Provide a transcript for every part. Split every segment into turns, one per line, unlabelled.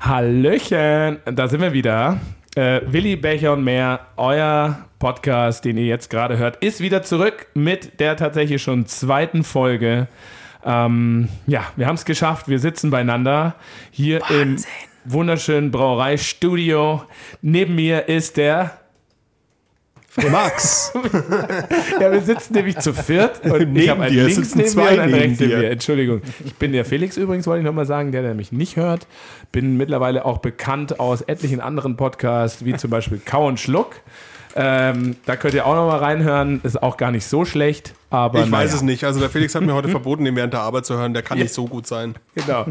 Hallöchen, da sind wir wieder. Äh, Willi Becher und mehr, euer Podcast, den ihr jetzt gerade hört, ist wieder zurück mit der tatsächlich schon zweiten Folge. Ähm, ja, wir haben es geschafft. Wir sitzen beieinander hier Wahnsinn. im wunderschönen Brauereistudio. Neben mir ist der
Max.
ja, wir sitzen nämlich zu viert und
neben ich habe einen links neben
mir und einen rechts neben mir. Entschuldigung. Ich bin der Felix übrigens, wollte ich nochmal sagen, der, der mich nicht hört. Bin mittlerweile auch bekannt aus etlichen anderen Podcasts, wie zum Beispiel Kau und Schluck. Ähm, da könnt ihr auch nochmal reinhören. Ist auch gar nicht so schlecht. Aber
ich weiß es nicht. Also der Felix hat mir heute verboten, den während der Arbeit zu hören. Der kann ja. nicht so gut sein.
Genau.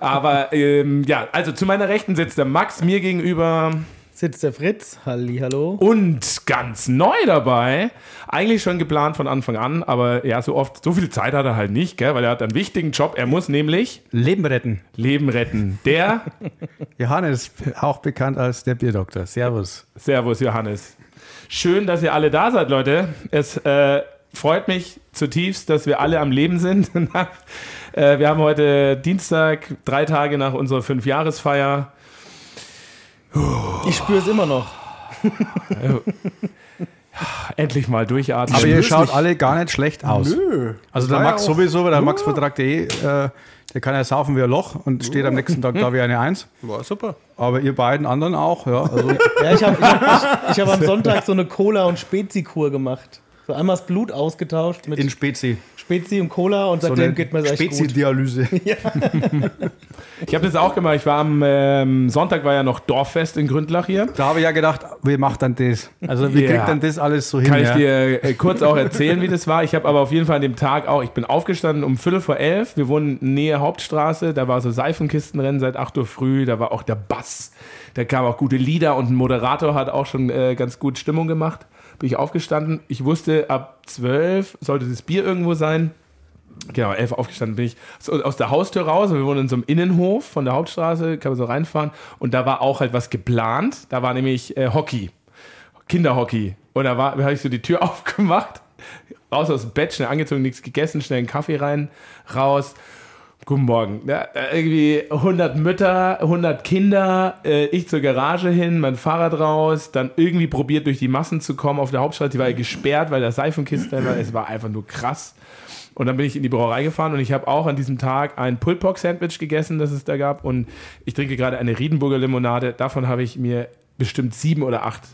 Aber ähm, ja, also zu meiner Rechten sitzt der Max mir gegenüber
sitzt der Fritz. Halli, hallo.
Und ganz neu dabei, eigentlich schon geplant von Anfang an, aber ja, so oft, so viel Zeit hat er halt nicht, gell, weil er hat einen wichtigen Job. Er muss nämlich
Leben retten.
Leben retten. Der
Johannes, auch bekannt als der Bierdoktor. Servus.
Servus, Johannes. Schön, dass ihr alle da seid, Leute. Es äh, freut mich zutiefst, dass wir alle am Leben sind. äh, wir haben heute Dienstag, drei Tage nach unserer Fünfjahresfeier.
Ich spüre es immer noch.
Endlich mal durchatmen.
Aber ihr schaut alle gar nicht schlecht aus. Nö. Also der Max sowieso, weil der Max vertragt eh, äh, der kann ja saufen wie ein Loch und steht am nächsten Tag da wie eine Eins.
War super.
Aber ihr beiden anderen auch, ja. Also ja ich habe ich hab, ich hab am Sonntag so eine Cola- und Spezi-Kur gemacht. So einmal das Blut ausgetauscht
mit. In Spezi.
Spezi und Cola und seitdem so geht mir das
echt Spezi-Dialyse. Ja. ich habe das auch gemacht. Ich war am ähm, Sonntag war ja noch Dorffest in Gründlach hier.
Da habe ich ja gedacht, wie macht dann das? Also wie yeah. kriegt dann das alles so hin?
Kann ich dir äh, kurz auch erzählen, wie das war. Ich habe aber auf jeden Fall an dem Tag auch, ich bin aufgestanden um Viertel vor elf. Wir wohnen nähe Hauptstraße. Da war so Seifenkistenrennen seit 8 Uhr früh. Da war auch der Bass. Da kamen auch gute Lieder und ein Moderator hat auch schon äh, ganz gut Stimmung gemacht bin ich aufgestanden. Ich wusste, ab zwölf sollte das Bier irgendwo sein. Genau, elf aufgestanden bin ich aus der Haustür raus. Wir wohnen in so einem Innenhof von der Hauptstraße, kann man so reinfahren. Und da war auch halt was geplant. Da war nämlich äh, Hockey, Kinderhockey. Und da, da habe ich so die Tür aufgemacht, raus aus dem Bett, schnell angezogen, nichts gegessen, schnell einen Kaffee rein, raus. Guten Morgen. Ja, irgendwie 100 Mütter, 100 Kinder, äh, ich zur Garage hin, mein Fahrrad raus, dann irgendwie probiert durch die Massen zu kommen. Auf der Hauptstraße, die war ja gesperrt, weil der Seifenkiste war. Es war einfach nur krass. Und dann bin ich in die Brauerei gefahren und ich habe auch an diesem Tag ein Pulled-Pork-Sandwich gegessen, das es da gab. Und ich trinke gerade eine Riedenburger Limonade. Davon habe ich mir bestimmt sieben oder acht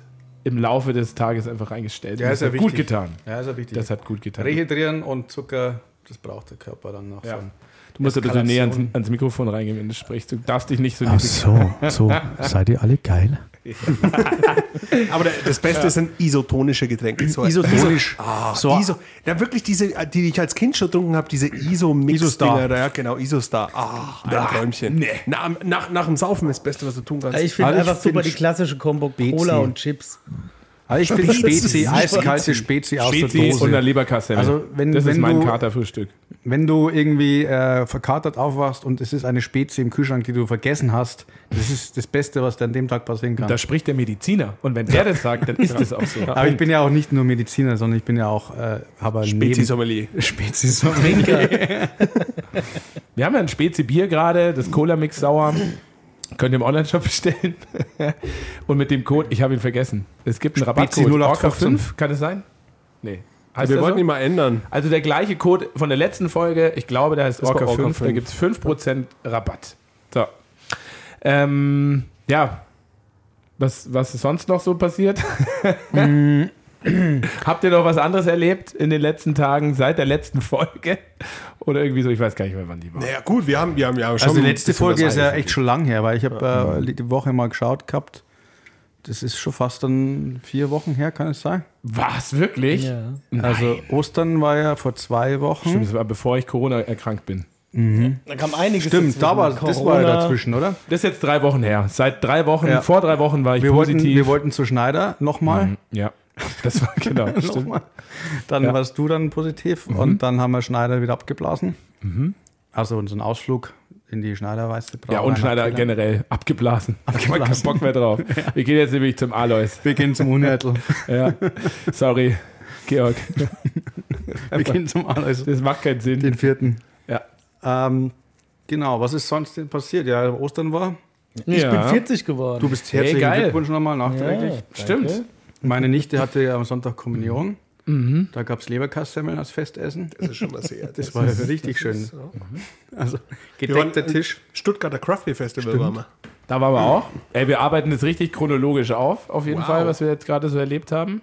im Laufe des Tages einfach reingestellt.
Ja,
ist
ja
hat
wichtig.
gut getan.
Ja, ist ja wichtig.
Das hat gut getan.
Rehydrieren und Zucker, das braucht der Körper dann noch. Ja. So
Du musst ein bisschen näher ans, ans, Mikrofon reingehen, wenn du sprichst. Du darfst dich nicht so
Ach so, so. Seid ihr alle geil?
Aber das Beste sind isotonische Getränke.
So Isotonisch.
Ah, so. Iso, ja, wirklich diese, die ich als Kind schon getrunken habe, diese Iso-Mix-Dinger. Ja, genau, Isostar. Ah, ein Ach, Träumchen. Nee. Na, nach, nach dem Saufen ist das Beste, was du tun kannst.
Ich finde einfach super die klassische Kombo Cola und Chips.
Also ich finde Spezi, eiskalte Spezi aus
Spezi der Dose.
und der Leberkasse.
Also wenn,
das
wenn
ist mein Katerfrühstück.
Wenn du irgendwie äh, verkatert aufwachst und es ist eine Spezi im Kühlschrank, die du vergessen hast, das ist das Beste, was dir an dem Tag passieren kann.
Da spricht der Mediziner. Und wenn der das sagt, dann ist das auch so.
Aber ich bin ja auch nicht nur Mediziner, sondern ich bin ja auch äh,
habe Spezi-Sommelier.
Spezi-Sommelier.
Wir haben ja ein Spezi-Bier gerade, das Cola-Mix sauer. Könnt ihr im Online-Shop bestellen. und mit dem Code, ich habe ihn vergessen. Es gibt einen Rabattcode.
Orca 5,
kann es sein?
Nee. Heißt wir wollten so? ihn mal ändern.
Also der gleiche Code von der letzten Folge, ich glaube, der heißt Orca, Orca 5, 5, da gibt es 5% Rabatt. So. Ähm, ja. Was, was ist sonst noch so passiert? Habt ihr noch was anderes erlebt in den letzten Tagen seit der letzten Folge? Oder irgendwie so, ich weiß gar nicht mehr, wann die war.
Naja, gut, wir haben, wir haben ja
schon. Also die letzte Folge ist ja echt schon lang her, weil ich habe äh, die Woche mal geschaut gehabt. Das ist schon fast dann vier Wochen her, kann es sein?
Was, wirklich?
Ja. Also Ostern war ja vor zwei Wochen.
Stimmt, das war bevor ich Corona erkrankt bin.
Mhm. Da kam einiges
Stimmt, da war, das war ja dazwischen, oder? Das ist jetzt drei Wochen her. Seit drei Wochen, ja. vor drei Wochen war ich
wir
positiv.
Wollten, wir wollten zu Schneider nochmal.
Mhm, ja. Das war genau. stimmt.
dann ja. warst du dann positiv mhm. und dann haben wir Schneider wieder abgeblasen. Mhm. Also unseren Ausflug in die Schneiderweiße
Ja, und Schneider generell abgeblasen. abgeblasen. Kein Bock mehr drauf. Wir gehen jetzt nämlich zum Alois.
Wir gehen zum Unhärtel.
ja. Sorry, Georg.
Wir gehen zum Alois.
Das macht keinen Sinn.
Den vierten.
Ja.
Ähm, genau, was ist sonst denn passiert? Ja, Ostern war.
Ich ja. bin 40 geworden.
Du bist herzlichen hey, Glückwunsch nochmal nachträglich. Ja,
Stimmt.
Meine Nichte hatte ja am Sonntag Kommunion. Mhm. Da gab es Leberkassemmeln als Festessen.
Das ist schon mal sehr.
Das, das war ist, richtig schön. So. Mhm. Also gedeckter Tisch.
Stuttgarter Craft Beer Festival Stimmt. waren wir.
Da waren wir auch. Ey, wir arbeiten jetzt richtig chronologisch auf, auf jeden wow. Fall, was wir jetzt gerade so erlebt haben.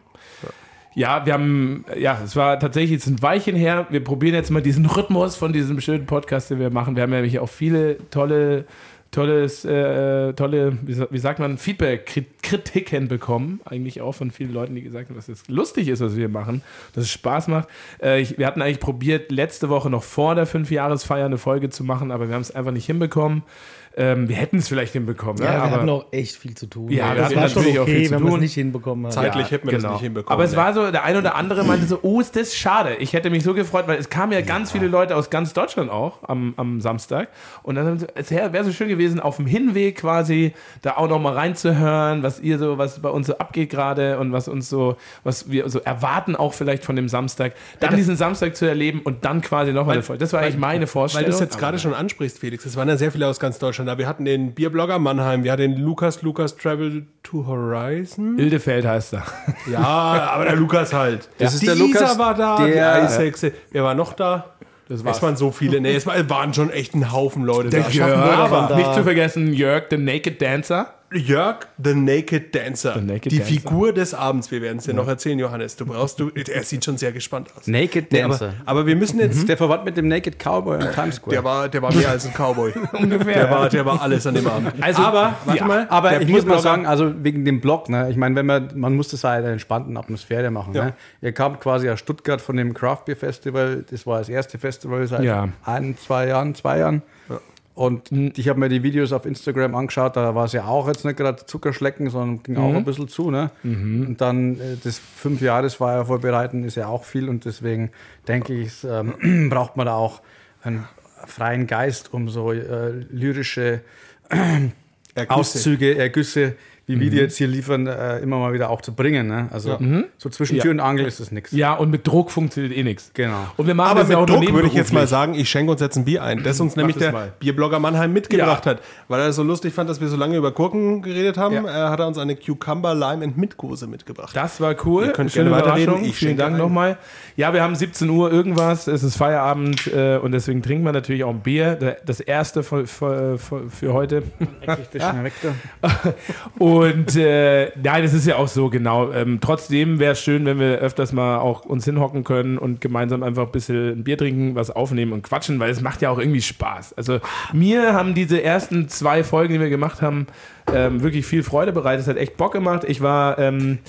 Ja, wir haben, ja, es war tatsächlich jetzt ein Weilchen her. Wir probieren jetzt mal diesen Rhythmus von diesem schönen Podcast, den wir machen. Wir haben nämlich auch viele tolle tolles, äh, tolle, wie, sagt man, Feedback, Kritiken bekommen. Eigentlich auch von vielen Leuten, die gesagt haben, dass es lustig ist, was wir machen, dass es Spaß macht. Äh, ich, wir hatten eigentlich probiert, letzte Woche noch vor der Fünfjahresfeier eine Folge zu machen, aber wir haben es einfach nicht hinbekommen. Ähm, wir hätten es vielleicht hinbekommen.
Ja,
ne?
wir aber, hatten auch echt viel zu tun.
Ja,
wir
hatten natürlich okay, auch viel zu tun.
wenn wir es nicht hinbekommen haben.
Zeitlich ja, hätten wir genau. das nicht hinbekommen.
Aber es war so, der ein oder andere meinte so, oh, ist das schade. Ich hätte mich so gefreut, weil es kamen ja, ja. ganz viele Leute aus ganz Deutschland auch am, am Samstag. Und dann haben es wäre so schön gewesen, auf dem Hinweg quasi da auch noch mal reinzuhören, was ihr so, was bei uns so abgeht gerade und was uns so, was wir so erwarten auch vielleicht von dem Samstag. Dann diesen Samstag zu erleben und dann quasi noch mal eine Folge. Das war eigentlich meine Vorstellung.
Weil du es jetzt gerade schon ansprichst, Felix. Es waren ja sehr viele aus ganz Deutschland. Aber wir hatten den Bierblogger Mannheim, wir hatten den Lukas, Lukas Travel to Horizon.
Ildefeld heißt er.
Ja, aber der Lukas halt.
Das ja. ist
die
der Lukas,
war da, der, die Eishexe. Wer war noch da? Das war's. Es waren so viele. Nee, es waren schon echt ein Haufen Leute
der da. Jörg, aber nicht zu vergessen, Jörg, the Naked Dancer.
Jörg, The Naked Dancer. The Naked die Dancer. Figur des Abends. Wir werden es dir ja. noch erzählen, Johannes. Du brauchst, du, er sieht schon sehr gespannt aus.
Naked Dancer.
Nee, aber, aber, wir müssen jetzt.
Mhm. Der verwandt mit dem Naked Cowboy in Times Square.
Der war, der war mehr als ein Cowboy. Ungefähr. Der war, der war alles an dem Abend.
Also, aber, warte ja, mal. Aber ich muss mal sagen, also wegen dem Blog, ne? Ich meine, wenn man, man muss das halt in einer entspannten Atmosphäre machen. Ja. Ne? Ihr kamt quasi aus Stuttgart von dem Craft Beer Festival. Das war das erste Festival seit ja. ein, zwei Jahren, zwei Jahren. Und ich habe mir die Videos auf Instagram angeschaut, da war es ja auch jetzt nicht gerade Zuckerschlecken, sondern ging mhm. auch ein bisschen zu. Ne? Mhm. Und dann äh, das fünf Jahresfeier vorbereiten ist ja auch viel und deswegen denke ich, ähm, braucht man da auch einen freien Geist, um so äh, lyrische äh, Auszüge, Ergüsse wie wir die mhm. jetzt hier liefern, äh, immer mal wieder auch zu bringen. Ne? Also mhm. so zwischen Tür und Angel ist das nichts.
Ja, und mit Druck funktioniert eh nichts.
Genau.
Und wir machen Aber das mit ja auch Druck würde ich jetzt mal sagen, ich schenke uns jetzt ein Bier ein, das uns nämlich der mal. Bierblogger Mannheim mitgebracht ja. hat. Weil er so lustig fand, dass wir so lange über Gurken geredet haben, ja. äh, hat er uns eine Cucumber Lime and Mitgose mitgebracht.
Das war cool.
Ihr könnt Schöne gerne weiterreden.
Ich Vielen Dank nochmal. Ja, wir haben 17 Uhr irgendwas, es ist Feierabend äh, und deswegen trinken wir natürlich auch ein Bier. Das erste für, für, für heute. und äh, äh, nein, das ist ja auch so, genau. Ähm, trotzdem wäre es schön, wenn wir öfters mal auch uns hinhocken können und gemeinsam einfach ein bisschen ein Bier trinken, was aufnehmen und quatschen, weil es macht ja auch irgendwie Spaß. Also mir haben diese ersten zwei Folgen, die wir gemacht haben, ähm, wirklich viel Freude bereitet. Es hat echt Bock gemacht. Ich war, ähm,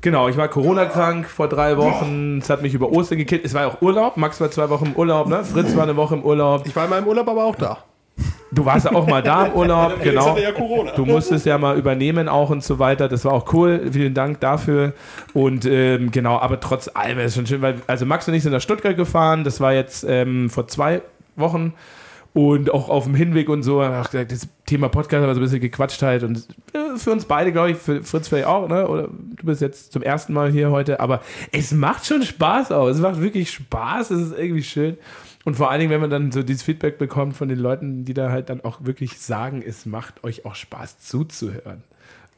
genau, ich war Corona-krank vor drei Wochen. Es hat mich über Ostern gekillt. Es war auch Urlaub. Max war zwei Wochen im Urlaub, ne? Fritz war eine Woche im Urlaub.
Ich war in meinem Urlaub aber auch da.
Du warst ja auch mal da im Urlaub, genau. Ja du musstest ja mal übernehmen auch und so weiter. Das war auch cool. Vielen Dank dafür. Und ähm, genau, aber trotz allem ist es schon schön, weil also Max und ich sind nach Stuttgart gefahren. Das war jetzt ähm, vor zwei Wochen und auch auf dem Hinweg und so. Ach, das Thema Podcast haben wir so ein bisschen gequatscht halt und äh, für uns beide, glaube ich, für Fritz vielleicht auch, ne? Oder du bist jetzt zum ersten Mal hier heute, aber es macht schon Spaß auch. Es macht wirklich Spaß. Es ist irgendwie schön. Und vor allen Dingen, wenn man dann so dieses Feedback bekommt von den Leuten, die da halt dann auch wirklich sagen, es macht euch auch Spaß zuzuhören.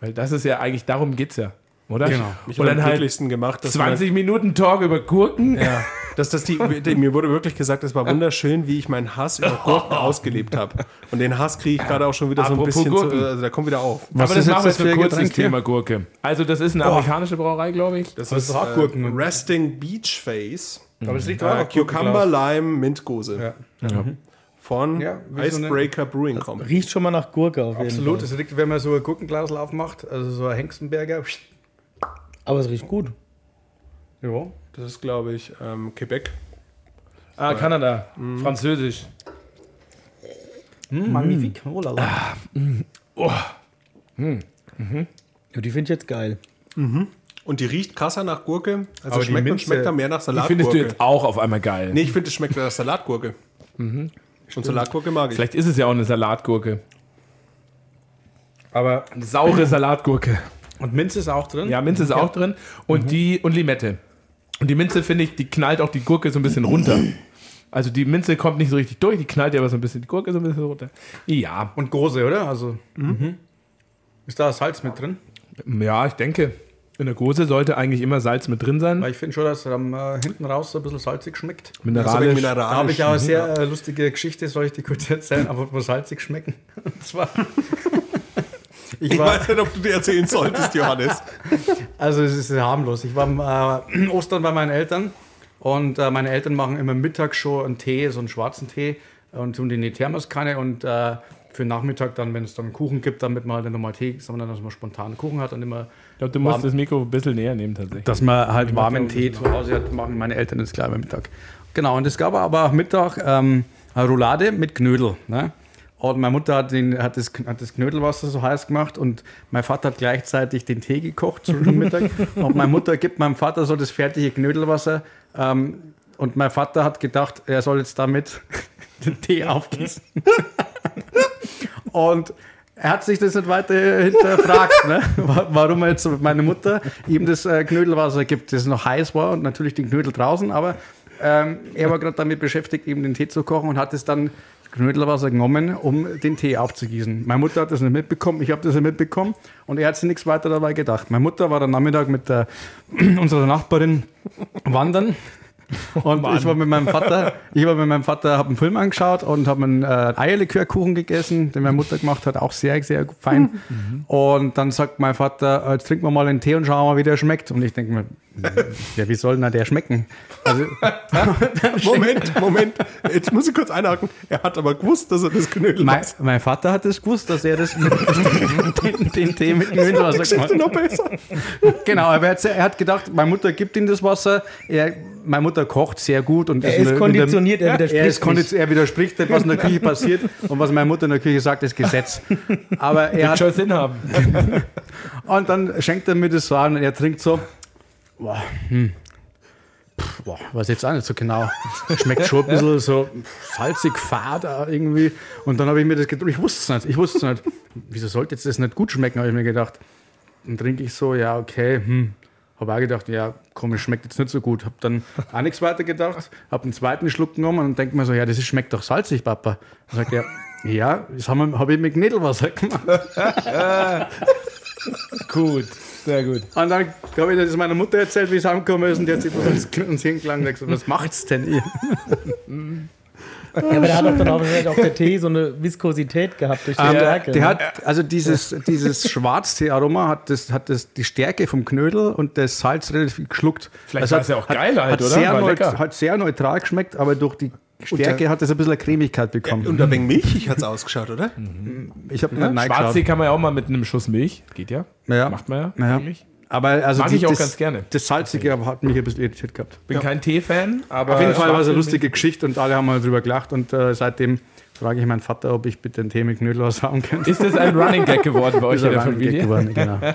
Weil das ist ja eigentlich, darum geht es ja. Oder?
Genau.
Mich und dann halt
gemacht,
20 Minuten Talk über Gurken.
Ja. Dass das die, mir wurde wirklich gesagt, es war wunderschön, wie ich meinen Hass über Gurken ausgelebt habe. Und den Hass kriege ich gerade auch schon wieder Apropos so ein bisschen, zu, also der kommt wieder auf.
Was Aber das machen wir jetzt für ein kurzes Thema Gurke. Also das ist eine amerikanische Brauerei, glaube ich.
Das, das ist, ist äh, Resting Beach Face. Aber es liegt auch äh, Cucumber, Lime, Mintgose. Ja. Mhm. Von ja, Icebreaker so Brewing
Company. Riecht schon mal nach Gurke
auf jeden Absolut. Es riecht, wenn man so ein Gurkenglas aufmacht, also so ein Hengstenberger.
Aber es riecht gut.
Ja. Das ist, glaube ich, ähm, Quebec.
Ah, Weil, Kanada. Mm. Französisch.
Mm, magnifique. Oh, la la. Ah, mm. oh. Mm. Mhm. Ja, die finde ich jetzt geil.
Mhm. Und die riecht krasser nach Gurke. Also Aber schmeckt, und schmeckt da mehr nach Salatgurke.
Die findest du jetzt auch auf einmal geil.
Nee, ich finde, es schmeckt nach Salatgurke. Mhm. Und Salatgurke mag ich.
Vielleicht ist es ja auch eine Salatgurke. Aber eine saure Salatgurke.
Und Minze ist auch drin?
Ja, Minze ist ja. auch drin. Und mhm. die und Limette. Und die Minze, finde ich, die knallt auch die Gurke so ein bisschen runter. Also die Minze kommt nicht so richtig durch, die knallt ja aber so ein bisschen die Gurke so ein bisschen runter.
Ja. Und Gose, oder? Also mhm. mhm. ist da Salz mit drin?
Ja, ich denke. In der Gose sollte eigentlich immer Salz mit drin sein.
Weil ich finde schon, dass es äh, hinten raus so ein bisschen salzig schmeckt.
Mineralisch.
mineralisch. Da habe ich auch eine sehr äh, lustige Geschichte, soll ich die kurz erzählen, aber wo salzig schmecken. Und zwar.
ich, ich weiß nicht, ob du dir erzählen solltest, Johannes.
Also es ist harmlos. Ich war am äh, Ostern bei meinen Eltern und äh, meine Eltern machen immer mittags schon einen Tee, so einen schwarzen Tee und tun den in die Thermoskanne und äh, für den Nachmittag dann, wenn es dann Kuchen gibt, damit man halt nochmal Tee, sondern dass man spontan Kuchen hat und immer.
Ich glaube, du musst das Mikro ein bisschen näher nehmen tatsächlich.
Dass man halt warmen Tee zu Hause hat, machen meine Eltern das gleich am Mittag. Genau, und es gab aber auch Mittag ähm, eine Roulade mit Knödel. Ne? Und meine Mutter hat, den, hat, das, hat das Knödelwasser so heiß gemacht und mein Vater hat gleichzeitig den Tee gekocht zum Mittag. und meine Mutter gibt meinem Vater so das fertige Knödelwasser. Ähm, und mein Vater hat gedacht, er soll jetzt damit den Tee aufgießen. und er hat sich das nicht weiter hinterfragt, ne? warum er jetzt meine Mutter ihm das äh, Knödelwasser gibt, das noch heiß war und natürlich den Knödel draußen, aber ähm, er war gerade damit beschäftigt, eben den Tee zu kochen und hat es dann Knödelwasser genommen, um den Tee aufzugießen. Meine Mutter hat das nicht mitbekommen, ich habe das nicht mitbekommen und er hat sich nichts weiter dabei gedacht. Meine Mutter war am Nachmittag mit der, unserer Nachbarin wandern und Mann. ich war mit meinem Vater, ich war mit meinem Vater, habe einen Film angeschaut und habe einen äh, Eierlikörkuchen gegessen, den meine Mutter gemacht hat, auch sehr, sehr fein. Mhm. Und dann sagt mein Vater, jetzt trinken wir mal einen Tee und schauen mal, wie der schmeckt. Und ich denke mir, ja, wie soll denn der schmecken? Also,
Moment, Moment, jetzt muss ich kurz einhaken. Er hat aber gewusst, dass er das Knödel
mein, mein Vater hat es gewusst, dass er das den, den, Tee mit Knödelwasser gemacht hat. noch besser. Genau, aber er hat, er hat gedacht, meine Mutter gibt ihm das Wasser. Er, meine Mutter kocht sehr gut und
er ist, ist konditioniert, er widerspricht.
Er, ist konditioniert, er widerspricht nicht, was in der Küche passiert und was meine Mutter in der Küche sagt, ist Gesetz. Aber er hat
schon Sinn haben.
und dann schenkt er mir das so an und er trinkt so boah, hm. boah, weiß jetzt auch nicht so genau. Schmeckt schon ein bisschen so salzig, fad irgendwie. Und dann habe ich mir das gedacht, ich wusste es nicht, ich wusste es nicht. Wieso sollte jetzt das nicht gut schmecken, habe ich mir gedacht. Dann trinke ich so, ja, okay, hm. Habe auch gedacht, ja, komisch, schmeckt jetzt nicht so gut. Habe dann auch nichts weiter gedacht, habe einen zweiten Schluck genommen und denke mir so, ja, das schmeckt doch salzig, Papa. Dann sagt er, ja, das habe hab ich mit Knädelwasser gemacht.
gut. Sehr gut.
Und dann habe ich das meiner Mutter erzählt, wie es angekommen ist, und die hat sich uns, uns hingelangt und gesagt, was macht's denn ihr?
Ja, aber der hat doch dann auch, auch der Tee so eine Viskosität gehabt durch die um, ähm, Stärke.
Der ne? hat, also dieses, dieses Schwarztee-Aroma hat, das, hat das, die Stärke vom Knödel und das Salz relativ geschluckt.
Vielleicht also war es ja auch geil halt,
hat oder? Sehr neut, hat sehr neutral geschmeckt, aber durch die Stärke hat es ein bisschen eine Cremigkeit bekommen.
und ein wenig milchig hat es ausgeschaut, oder?
Mhm. Ich habe
ja, Schwarztee kann man ja auch mal mit einem Schuss Milch. Geht ja.
ja.
Macht man
ja. ja. Aber also
Mag die, ich auch das, ganz gerne.
Das Salzige okay. hat mich ein bisschen irritiert gehabt.
Bin ja. kein Tee-Fan,
aber. Auf jeden Fall war es eine lustige Geschichte und alle haben mal drüber gelacht und äh, seitdem frage ich meinen Vater, ob ich bitte einen Tee mit Knödelwasser haben könnte.
Ist das ein Running Gag geworden bei euch in der Familie? Geworden, genau.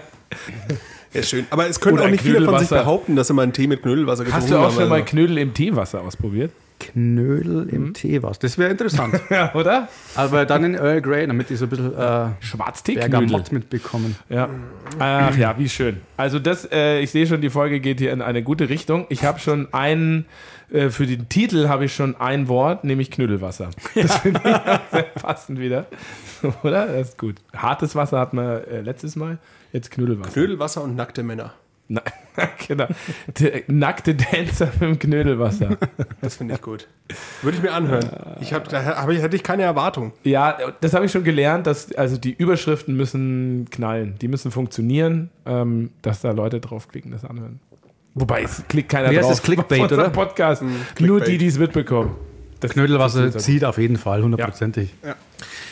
Ja, schön. Aber es können Oder auch nicht viele von sich behaupten, dass sie mal einen Tee mit Knödelwasser
getrunken haben. Hast du auch schon mal Knödel im Teewasser ausprobiert?
Knödel im mhm. Teewasser. Das wäre interessant.
ja, oder?
Aber dann in Earl Grey, damit die so ein bisschen äh,
Schwarztee-Knödel
mitbekommen.
Ja. Ach ja, wie schön. Also das, äh, ich sehe schon, die Folge geht hier in eine gute Richtung. Ich habe schon einen, äh, für den Titel habe ich schon ein Wort, nämlich Knödelwasser. Das finde ich sehr passend wieder. oder? Das ist gut. Hartes Wasser hatten wir äh, letztes Mal, jetzt Knödelwasser.
Knödelwasser und nackte Männer.
Na, genau. Nackte Dancer mit dem Knödelwasser.
Das finde ich gut. Würde ich mir anhören. Ich hab, da hab ich, hätte ich keine Erwartung.
Ja, das habe ich schon gelernt, dass also die Überschriften müssen knallen. Die müssen funktionieren, ähm, dass da Leute draufklicken, das anhören. Wobei es klickt keiner
Wie
drauf.
Das Clickbait, oder?
Podcast. Mhm, Nur die, die es mitbekommen.
Das Knödelwasser zieht auf jeden Fall, hundertprozentig.
Ja. ja.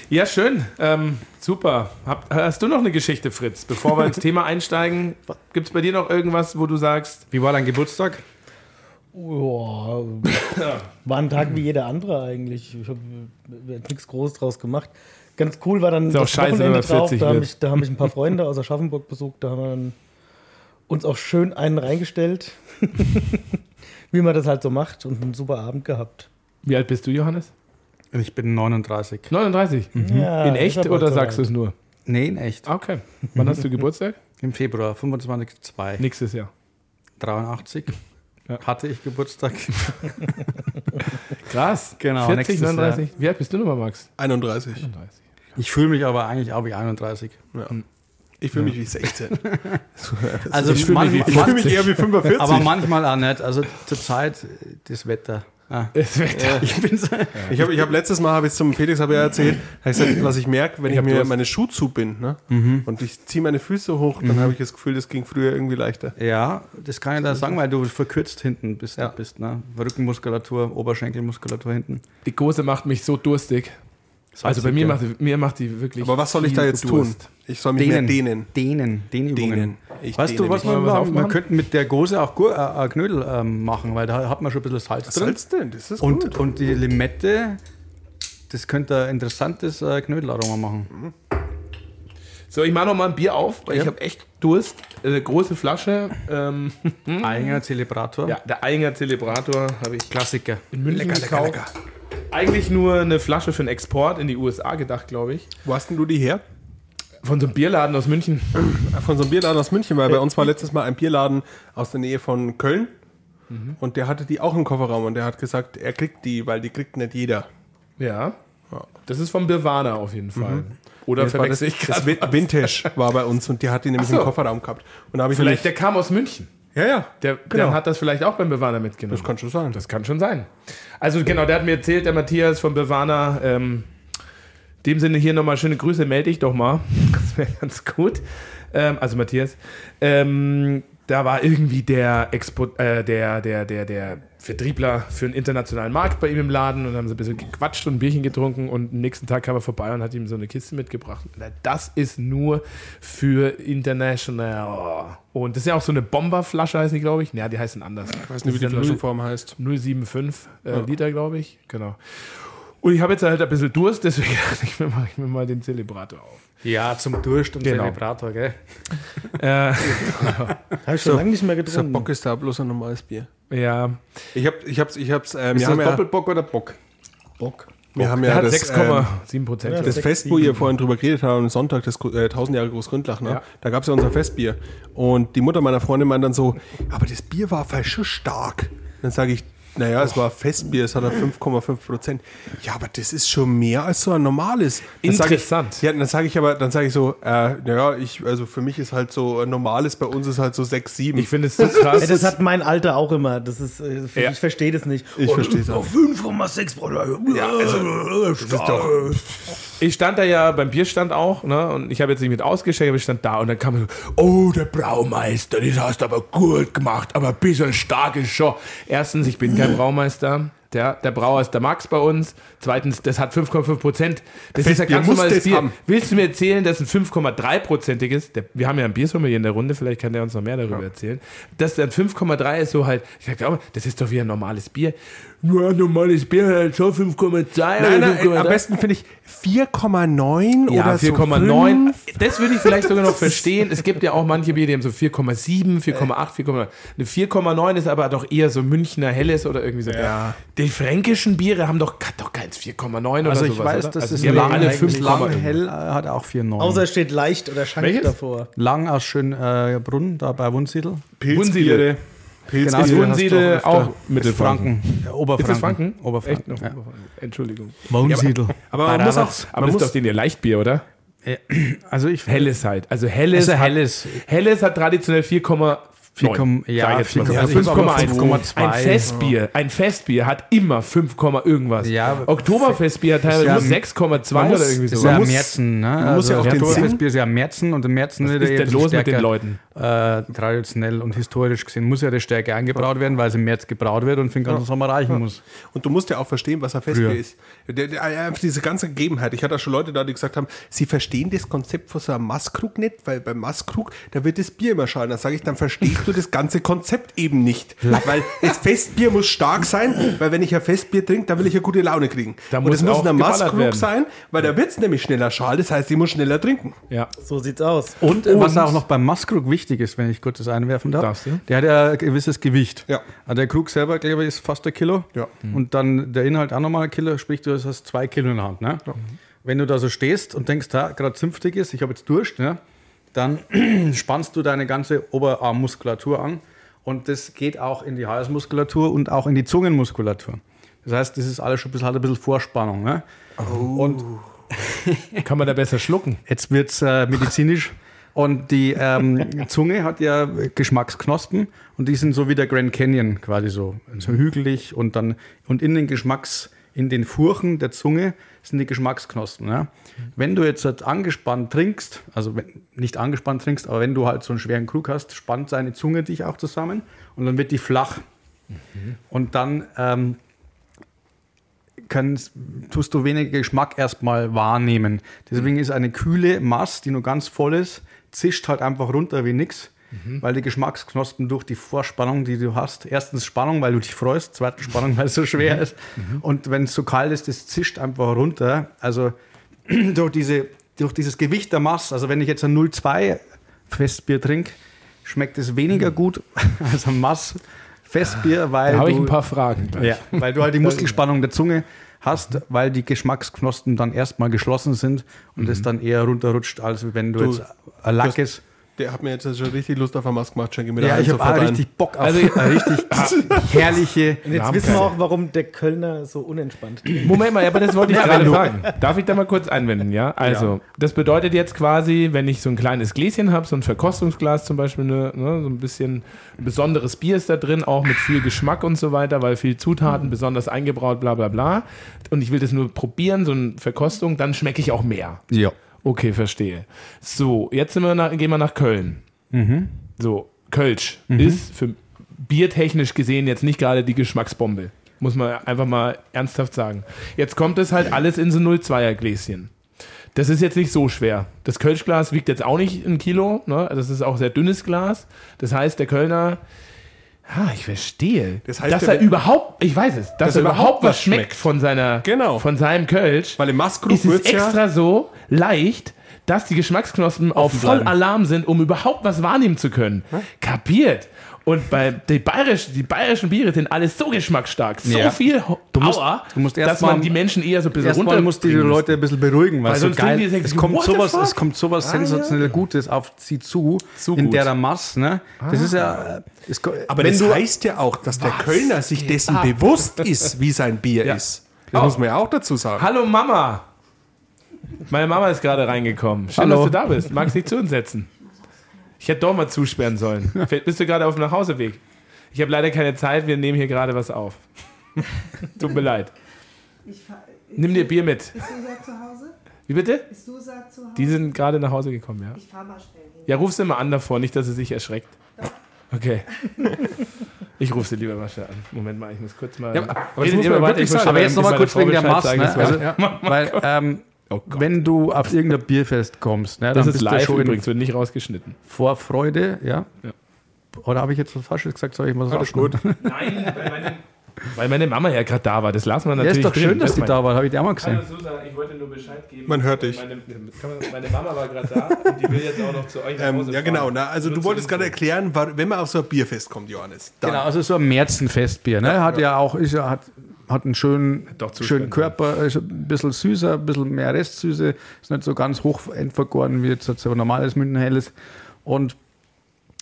Ja, schön. Ähm, super. Hab, hast du noch eine Geschichte, Fritz? Bevor wir ins Thema einsteigen, gibt es bei dir noch irgendwas, wo du sagst,
wie war dein Geburtstag?
Ja, war ein Tag wie jeder andere eigentlich. Ich habe nichts Großes draus gemacht. Ganz cool war dann
ist das scheiße, Wochenende drauf.
Da habe ich, hab ich ein paar Freunde aus Aschaffenburg besucht. Da haben wir uns auch schön einen reingestellt, wie man das halt so macht und einen super Abend gehabt.
Wie alt bist du, Johannes?
Ich bin 39.
39? Mhm. Ja, in echt oder sagst du es nur?
Nee, in echt.
Okay. Wann hast du Geburtstag?
Im Februar, 25.2.
Nächstes Jahr.
83. Ja. Hatte ich Geburtstag.
Krass.
Genau.
40, 39. Wie alt bist du nochmal, Max?
31. 31.
Ich fühle mich aber eigentlich auch wie 31.
Ja. Ich fühle mich wie 16.
also ich fühle mich, fühl mich, eher wie 45. Aber manchmal auch nicht. Also zurzeit das Wetter.
Ah. Das Wetter. Ich, bin's, ja. ich habe ich hab letztes Mal, habe ich zum Felix habe ja erzählt, hab ich gesagt, was ich merke, wenn ich, ich mir meine Schuhe zubind ne? Mhm. und ich ziehe meine Füße hoch, dann mhm. habe ich das Gefühl, das ging früher irgendwie leichter.
Ja, das kann ich da sagen, weil du verkürzt hinten bist. Ja. bist ne? Rückenmuskulatur, Oberschenkelmuskulatur hinten.
Die Gose macht mich so durstig. Also bei mir macht, mir macht die wirklich.
Aber was soll ich da jetzt Durst. tun? Ich soll mich dehnen. mehr dehnen.
Dehnen, Dehnübungen. Dehnen. Ich weißt du, was man machen? Wir könnten mit der Gose auch Gur äh, äh, Knödel ähm, machen, weil da hat man schon ein bisschen Salz drin. Salz drin, das ist und, gut. Und die Limette, das könnte ein interessantes äh, Knödelaroma machen. Mhm.
So, ich mache noch mal ein Bier auf, weil ja. ich habe echt Durst. Eine große Flasche. Ähm,
Einger Zelebrator.
Ja, der Einger Zelebrator habe ich.
Klassiker.
In München lecker, gekauft. Lecker, lecker. Eigentlich nur eine Flasche für den Export in die USA gedacht, glaube ich.
Wo hast denn du die her?
Von so einem Bierladen aus München.
Von so einem Bierladen aus München, weil bei uns war letztes Mal ein Bierladen aus der Nähe von Köln. Mhm. Und der hatte die auch im Kofferraum und der hat gesagt, er kriegt die, weil die kriegt nicht jeder.
Ja. Das ist vom Birwana auf jeden Fall. Mhm.
Oder ja, verwechsel ich das, das Vintage war bei uns und die hat die nämlich so. im Kofferraum gehabt.
Und da ich vielleicht der kam aus München.
Ja, ja.
Der, genau. der hat das vielleicht auch beim Bewahrer mitgenommen.
Das kann schon sein.
Das kann schon sein. Also genau, der hat mir erzählt, der Matthias von Bewahrer, ähm, dem Sinne hier nochmal schöne Grüße, melde dich doch mal. Das wäre ganz gut. Ähm, also Matthias. Ähm, da war irgendwie der, Expo, äh, der, der, der, der Vertriebler für einen internationalen Markt bei ihm im Laden und haben so ein bisschen gequatscht und ein Bierchen getrunken und am nächsten Tag kam er vorbei und hat ihm so eine Kiste mitgebracht. Das ist nur für international. Und das ist ja auch so eine Bomberflasche, heißt die, glaube ich. Ja, die heißen anders.
Ich weiß nicht, wie die Flaschenform heißt.
075 äh, ja. Liter, glaube ich. Genau. Und ich habe jetzt halt ein bisschen Durst, deswegen mache ich mir mal den Zelebrator auf.
Ja, zum Durst und genau. Zelebrator, gell?
äh, Habe ich schon so, lange nicht mehr getrunken.
Bock ist da bloß ein normales Bier.
Ja.
Ich habe ich hab's, ich hab's,
ähm, ist das Doppelbock oder Bock?
Bock. Wir haben ja
das 6,7 Prozent.
Ähm, das Fest, wo ihr vorhin drüber geredet habt, am Sonntag, das äh, 1000 Jahre Großgründlach, ne? Ja. da gab es ja unser Festbier. Und die Mutter meiner Freundin meint dann so, aber das Bier war falsch schon stark. Dann sage ich, naja, es war Festbier, es hat 5,5 Prozent. Ja, aber das ist schon mehr als so ein normales.
Dann Interessant.
Ich, ja, dann sage ich aber, dann sage ich so, äh, naja, ich, also für mich ist halt so ein normales, bei uns ist halt so 6, 7.
Ich finde es so krass. ja, das hat mein Alter auch immer. Das ist, äh, ja. ich verstehe das nicht.
Ich verstehe es auch.
5,6 Prozent. Ja, also, das ist doch.
Ich stand da ja beim Bierstand auch, ne? Und ich habe jetzt nicht mit ausgeschenkt, aber ich stand da und dann kam so, oh, der Braumeister, das hast du aber gut gemacht, aber ein bisschen stark ist schon. Erstens, ich bin kein Braumeister. Der, der Brauer ist der Max bei uns. Zweitens, das hat 5,5 Prozent. Das Fest, ist ja ganz normales Bier. Haben. Willst du mir erzählen, dass ein 5,3-prozentiges, wir haben ja ein Biersommelier in der Runde, vielleicht kann der uns noch mehr darüber ja. erzählen, dass ein 5,3 ist so halt, ich sage, das ist doch wie ein normales Bier nur ein normales Bier halt schon 5,2.
Nein, nein, am besten finde ich 4,9
ja, oder 4,9. So das würde ich vielleicht sogar noch verstehen. Es gibt ja auch manche Bier, die haben so 4,7, 4,8, 4,9. Eine 4,9 ist aber doch eher so Münchner Helles oder irgendwie so.
Ja.
Die fränkischen Biere haben doch, doch keins 4,9 oder
also ich weiß, dass also es lang, alle 5, lang hell hat auch 4,9.
Außer es steht leicht oder Schank davor.
Lang aus Schönbrunn, äh, da bei Wunsiedel.
Pilzbiere.
Pilz genau, ist
Wunsiedel auch Mittelfranken.
Ja, Oberfranken. Ist?
Oberfranken.
Echt? Ja.
Entschuldigung.
Wunsiedel.
aber, aber man muss auch, aber das ist doch den ihr Leichtbier, oder?
Also ich
Helles halt. Also Helles,
also Helles.
Helles hat traditionell 4,5
4, ja,
5,1. Ein Festbier, ein Festbier hat immer 5, irgendwas.
Ja,
Oktoberfestbier hat teilweise ja, 6,2 oder irgendwie so.
Ist ja Märzen, ne? Man muss ja also auch Oktoberfestbier ist ja Märzen und im Märzen
ist der los mit den Leuten?
Äh, traditionell und historisch gesehen muss ja der Stärke eingebraut werden, weil es im März gebraut wird und für den ganzen Sommer reichen muss.
Und du musst ja auch verstehen, was ein Festbier Früher. ist. Der, der, einfach diese ganze Gegebenheit. Ich hatte auch schon Leute da, die gesagt haben, sie verstehen das Konzept von so einem Masskrug nicht, weil beim Masskrug, da wird das Bier immer schalen. Da sage ich, dann verstehst du das ganze Konzept eben nicht. weil das Festbier muss stark sein, weil wenn ich ein Festbier trinke, dann will ich ja gute Laune kriegen.
Da und es muss ein
Maßkrug sein, weil da wird es nämlich schneller schal, das heißt, ich muss schneller trinken.
Ja, so sieht's aus.
Und, und was auch noch beim Maßkrug wichtig ist, wenn ich kurz das einwerfen darf, Darfst du? der hat ja ein gewisses Gewicht.
Ja.
Also der Krug selber, glaube ich, ist fast ein Kilo.
Ja.
Und dann der Inhalt auch nochmal ein Kilo, sprich, du hast zwei Kilo in der Hand. Ne? Ja. Wenn du da so stehst und denkst, da gerade zünftig ist, ich habe jetzt Durst, ne? Dann spannst du deine ganze Oberarmmuskulatur an und das geht auch in die Halsmuskulatur und auch in die Zungenmuskulatur. Das heißt, das ist alles schon ein bisschen, ein bisschen Vorspannung. Ne?
Oh. Und kann man da besser schlucken?
Jetzt wird es äh, medizinisch. Und die ähm, Zunge hat ja Geschmacksknospen und die sind so wie der Grand Canyon quasi so, so hügelig und dann und in den Geschmacks in den Furchen der Zunge sind die Geschmacksknospen. Ja? Wenn du jetzt halt angespannt trinkst, also wenn, nicht angespannt trinkst, aber wenn du halt so einen schweren Krug hast, spannt seine Zunge dich auch zusammen und dann wird die flach. Mhm. Und dann ähm, kannst, tust du weniger Geschmack erstmal wahrnehmen. Deswegen ist eine kühle Masse, die nur ganz voll ist, zischt halt einfach runter wie nix. Mhm. Weil die Geschmacksknospen durch die Vorspannung, die du hast, erstens Spannung, weil du dich freust, zweitens Spannung, weil es so schwer mhm. ist. Mhm. Und wenn es so kalt ist, das zischt einfach runter. Also durch, diese, durch dieses Gewicht der Masse, also wenn ich jetzt ein 0,2 Festbier trinke, schmeckt es weniger mhm. gut als ein Mass Festbier, weil.
Da habe ich ein paar Fragen.
Ja, weil du halt die Muskelspannung der Zunge hast, weil die Geschmacksknospen dann erstmal geschlossen sind und mhm. es dann eher runterrutscht, als wenn du, du jetzt ein Lack ist.
Der hat mir jetzt schon richtig Lust auf eine Maske gemacht,
Schenke mir Ja, ich habe richtig Bock auf also, eine richtig herrliche.
Und jetzt wissen wir auch, warum der Kölner so unentspannt
ist. Moment mal, aber das wollte ich gerade fragen. Darf ich da mal kurz einwenden, ja? Also, ja. das bedeutet jetzt quasi, wenn ich so ein kleines Gläschen habe, so ein Verkostungsglas zum Beispiel, ne, ne, so ein bisschen ein besonderes Bier ist da drin, auch mit viel Geschmack und so weiter, weil viel Zutaten, mhm. besonders eingebraut, bla bla bla. Und ich will das nur probieren, so eine Verkostung, dann schmecke ich auch mehr.
Ja.
Okay, verstehe. So, jetzt wir nach, gehen wir nach Köln. Mhm. So, Kölsch mhm. ist für biertechnisch gesehen jetzt nicht gerade die Geschmacksbombe. Muss man einfach mal ernsthaft sagen. Jetzt kommt es halt alles in so 0,2er Gläschen. Das ist jetzt nicht so schwer. Das Kölschglas wiegt jetzt auch nicht ein Kilo. Ne? Das ist auch sehr dünnes Glas. Das heißt, der Kölner Ah, ich verstehe. Das heißt, dass er überhaupt, ich weiß es, dass, dass er überhaupt was schmeckt, schmeckt, von seiner,
genau.
von seinem Kölsch.
Weil im Maskrug
ist es extra ja so leicht, dass die Geschmacksknospen auf voll Alarm sind, um überhaupt was wahrnehmen zu können. Hm? Kapiert. Und bei die, bayerisch, die bayerischen Biere sind alles so geschmacksstark, so ja. viel
du musst, du musst
dass man die Menschen eher so ein bisschen runter
musst die Leute ein bisschen beruhigen, weil, weil so geil, es, kommt sowas, es kommt sowas ah, sensationell ja. Gutes auf sie zu, zu in der Masse. Ne? Das ah. ist ja...
Es, Aber das du, heißt ja auch, dass der Kölner sich dessen bewusst ist, wie sein Bier ja. ist. Das oh. muss man ja auch dazu sagen.
Hallo Mama! Meine Mama ist gerade reingekommen. Schön, Hallo. dass du da bist. Magst dich zu uns setzen? Ich hätte doch mal zusperren sollen. Bist du gerade auf dem Nachhauseweg? Ich habe leider keine Zeit, wir nehmen hier gerade was auf. Tut mir leid. Fahr, Nimm dir Bier mit. Bist du Susa zu Hause? Wie bitte? Bist du Susa zu Hause? Die sind gerade nach Hause gekommen, ja. Ich fahr mal schnell hin. Ja, ruf sie mal an davor, nicht, dass sie sich erschreckt. Doch. Okay. Ich rufe sie lieber mal schnell an. Moment mal, ich muss kurz mal. Ja,
aber, aber jetzt nochmal kurz wegen der Masse. Ne? Also, ja. Weil ähm, Oh Wenn du auf irgendein Bierfest kommst, ne,
das ist live schon übrigens, wird nicht rausgeschnitten.
Vorfreude, ja. ja. Oder habe ich jetzt was Falsches gesagt? Soll ich mal
so gut. Nein, weil meine, weil meine Mama ja gerade da war. Das lassen wir natürlich.
Ja, ist doch schön, drin. dass sie da war. Habe ich dir auch mal gesehen. Hallo
Susan, ich wollte nur Bescheid geben. Man hört dich. Meine,
meine Mama war gerade da und die will jetzt auch noch zu euch nach
ähm, Hause ähm, Ja, genau. Na, also, du wolltest gerade erklären, wenn man auf so ein Bierfest kommt, Johannes.
Genau, also so ein Märzenfestbier. Ne? Hat ja auch, ist, hat hat einen schönen, schönen Körper, ist ein bisschen süßer, ein bisschen mehr Restsüße, ist nicht so ganz hoch entvergoren wie jetzt ein normales Mündenhelles. Und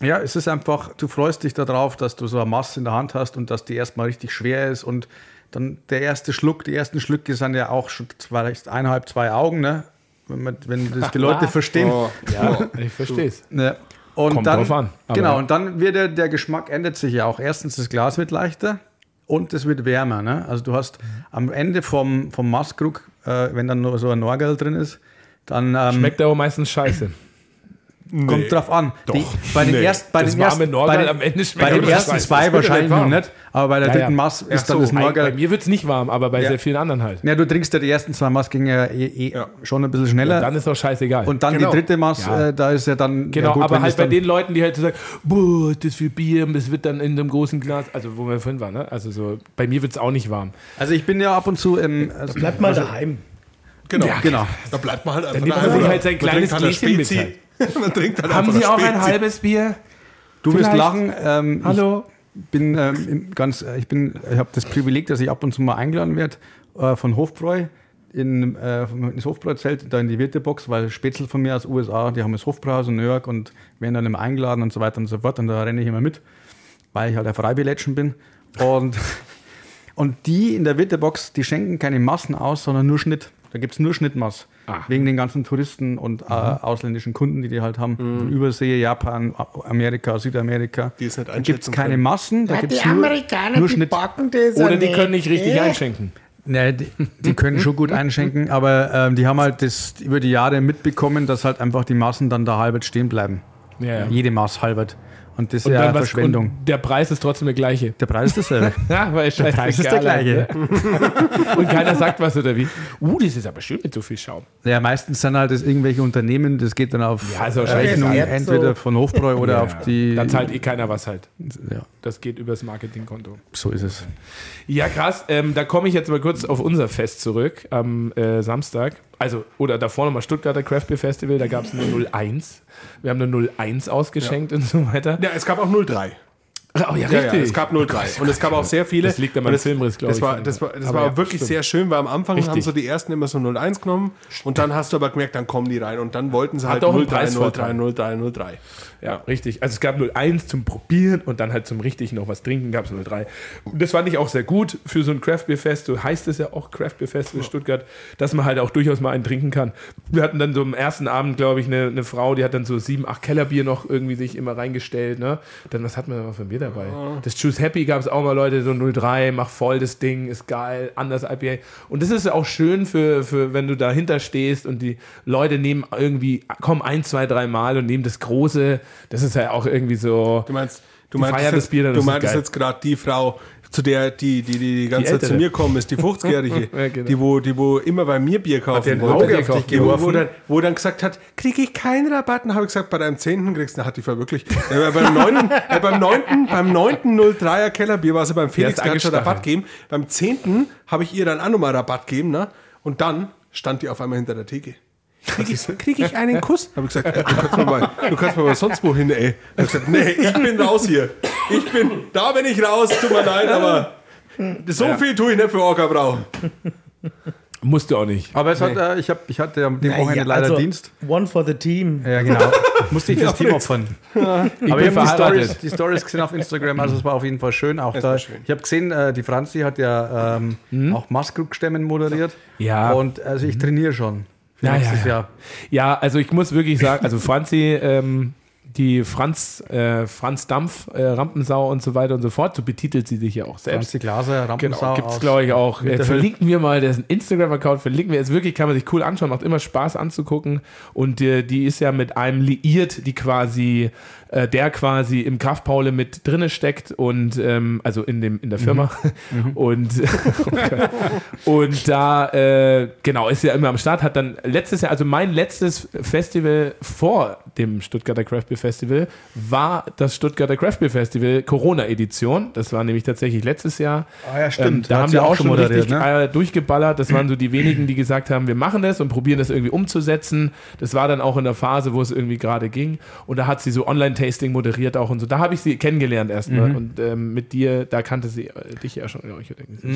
ja, es ist einfach, du freust dich darauf, dass du so eine Masse in der Hand hast und dass die erstmal richtig schwer ist und dann der erste Schluck, die ersten Schlücke sind ja auch schon vielleicht eineinhalb, zwei Augen, ne? Wenn, man, wenn das die Leute verstehen. Oh,
ja, ich verstehe es.
Ja. Und Kommt dann, drauf an. genau, und dann wird der, der Geschmack ändert sich ja auch. Erstens, das Glas wird leichter und es wird wärmer. Ne? Also du hast am Ende vom, vom Maskrug, äh, wenn dann nur so ein Norgel drin ist, dann...
Ähm, Schmeckt aber meistens scheiße.
Nee. Kommt drauf an.
Doch. Die, bei den
nee.
ersten,
bei den ersten, bei den, am Ende bei den ersten zwei wahrscheinlich noch nicht, aber bei der ja, dritten ja. Maß ist dann so, das Norgel.
Bei mir wird es nicht warm, aber bei ja. sehr vielen anderen halt.
Ja, du trinkst ja die ersten zwei Maß ging ja, eh, eh schon ein bisschen schneller. Und
dann ist doch scheißegal.
Und dann genau. die dritte Maß, äh, da ist ja dann.
Genau, gut, aber halt bei den Leuten, die halt so sagen, boah, das viel Bier, das wird dann in einem großen Glas, also wo wir vorhin waren, ne? Also so, bei mir wird es auch nicht warm.
Also ich bin ja ab und zu im. Also
Bleibt mal also, daheim.
Genau, genau. Da bleibt man halt einfach.
Dann nimmt man sich halt sein kleines Gläschen mit. Man trinkt halt Haben Sie auch ein halbes Bier?
Du Vielleicht? wirst lachen. Ähm, Hallo? Ich bin ähm, ganz, äh, ich bin, ich habe das Privileg, dass ich ab und zu mal eingeladen werde äh, von Hofbräu in äh, ins Hofbräuzelt, da in die Wirtebox, weil Spätzle von mir aus USA, die haben das Hofbräuhaus in New York und werden dann immer eingeladen und so weiter und so fort. Und da renne ich immer mit, weil ich halt ein Freibilletschen bin. Und Und die in der Witterbox, die schenken keine Massen aus, sondern nur Schnitt. Da gibt es nur Schnittmaß. Ah. Wegen den ganzen Touristen und äh, mhm. ausländischen Kunden, die die halt haben. Mhm. Übersee, Japan, Amerika, Südamerika.
Die ist nicht
da gibt es keine Massen. Da
ja,
gibt's
die nur, Amerikaner, nur Schnitt. backen das
Oder die können nicht richtig äh? einschenken.
Ne, die, die, können schon gut einschenken, aber ähm, die haben halt das über die Jahre mitbekommen, dass halt einfach die Massen dann da halbert stehen bleiben. Ja, ja. Jede Maß halbert. Und das ist ja was, Verschwendung.
der Preis ist trotzdem der gleiche.
Der Preis ist dasselbe.
ja, weil der Preis ist der gleiche. und keiner sagt was oder wie. Uh, das ist aber schön mit so viel Schaum.
Ja, meistens sind halt das irgendwelche Unternehmen, das geht dann auf
ja, also
Rechnung entweder so. von Hofbräu oder ja, auf die.
Da zahlt eh keiner was halt. Ja. Das geht übers Marketingkonto.
So ist es.
Ja, krass. Ähm, da komme ich jetzt mal kurz auf unser Fest zurück am äh, Samstag. Also, oder davor nochmal Stuttgarter Craft Beer Festival, da gab es eine 01. Wir haben eine 01 ausgeschenkt ja. und so weiter.
Ja, es gab auch 03.
Oh ja, richtig. Ja, ja,
es gab 03. Und es gab auch sehr viele.
Das liegt an meinem Filmriss,
glaube ich. War, das war, das war ja, wirklich stimmt. sehr schön, weil am Anfang richtig. haben so die ersten immer so 01 genommen und dann hast du aber gemerkt, dann kommen die rein und dann wollten sie halt 03, 03, 03, 03.
Ja, richtig. Also es gab 01 zum Probieren und dann halt zum richtig noch was trinken gab es 03. Und das fand ich auch sehr gut für so ein Craft Beer Fest. So heißt es ja auch Craft Beer Fest in Stuttgart, dass man halt auch durchaus mal einen trinken kann. Wir hatten dann so am ersten Abend, glaube ich, eine, eine Frau, die hat dann so sieben, acht Kellerbier noch irgendwie sich immer reingestellt. Ne? Dann, was hatten wir noch für Bier dabei? Das Choose Happy gab es auch mal Leute, so 03, mach voll das Ding, ist geil, anders IPA. Und das ist auch schön für, für wenn du dahinter stehst und die Leute nehmen irgendwie, kommen ein, zwei, drei Mal und nehmen das große das ist ja auch irgendwie so.
Du meinst, du meinst jetzt, Bier, du meinst jetzt gerade die Frau, zu der die die die, die ganze die Zeit zu mir kommen ist, die 50-jährige, ja, genau. die wo die wo immer bei mir Bier kaufen
wollte, auf dich
wo, wo, dann, wo dann gesagt hat, kriege ich keinen Rabatt, dann habe ich gesagt, bei deinem 10. kriegst du, hat die verwirklicht. Äh, beim 9. äh, beim 9. beim 9. 03er Kellerbier war sie beim Felix hat schon Rabatt geben. Beim 10. habe ich ihr dann auch nochmal Rabatt geben, ne? Und dann stand die auf einmal hinter der Theke. Kriege ich, krieg ich einen Kuss? Habe ich gesagt, äh, du, kannst mir mal, du kannst mir mal sonst wo hin, ey. Habe ich gesagt, nee, ich bin raus hier. Ich bin, da bin ich raus, tut mir leid, aber so ja. viel tue ich nicht für Orca-Brau.
Musste auch nicht.
Aber es hat, äh, ich, hab, ich hatte ja dem Wochenende ja, leider also Dienst.
One for the team.
Ja, genau. Musste ich fürs Team opfern. Ja. Ich Aber ich habe die Stories, die Stories gesehen auf Instagram, also es war auf jeden Fall schön. Auch da, schön. Ich habe gesehen, äh, die Franzi hat ja ähm, mhm. auch Maskrug-Stämmen moderiert.
Ja.
Und also ich trainiere schon
ja, nächstes ja, Jahr. Ja, also ich muss wirklich sagen, also Franzi, ähm, die Franz, äh, Franz Dampf, äh, Rampensau und so weiter und so fort, so betitelt sie sich ja auch selbst.
Franzi Glaser, Rampensau. Genau,
gibt es glaube ich auch. Äh, verlinken wir mal, dessen Instagram-Account verlinken wir. Ist wirklich, kann man sich cool anschauen, macht immer Spaß anzugucken. Und äh, die ist ja mit einem liiert, die quasi äh, der quasi im Kraftpaule mit drinne steckt und ähm, also in dem in der Firma. Mhm. mhm. und und da äh, genau ist ja immer am Start hat dann letztes Jahr also mein letztes Festival vor dem Stuttgarter Craft Beer Festival war das Stuttgarter Craft Beer Festival Corona Edition das war nämlich tatsächlich letztes Jahr.
Ah ja stimmt. Ähm,
da, da haben wir auch schon richtig ne? durchgeballert. Das waren so die wenigen die gesagt haben wir machen das und probieren das irgendwie umzusetzen. Das war dann auch in der Phase wo es irgendwie gerade ging. Und da hat sie so online Tasting moderiert auch und so. Da habe ich sie kennengelernt erstmal. Mhm. Und ähm, mit dir, da kannte sie äh, dich ja schon.
Ich,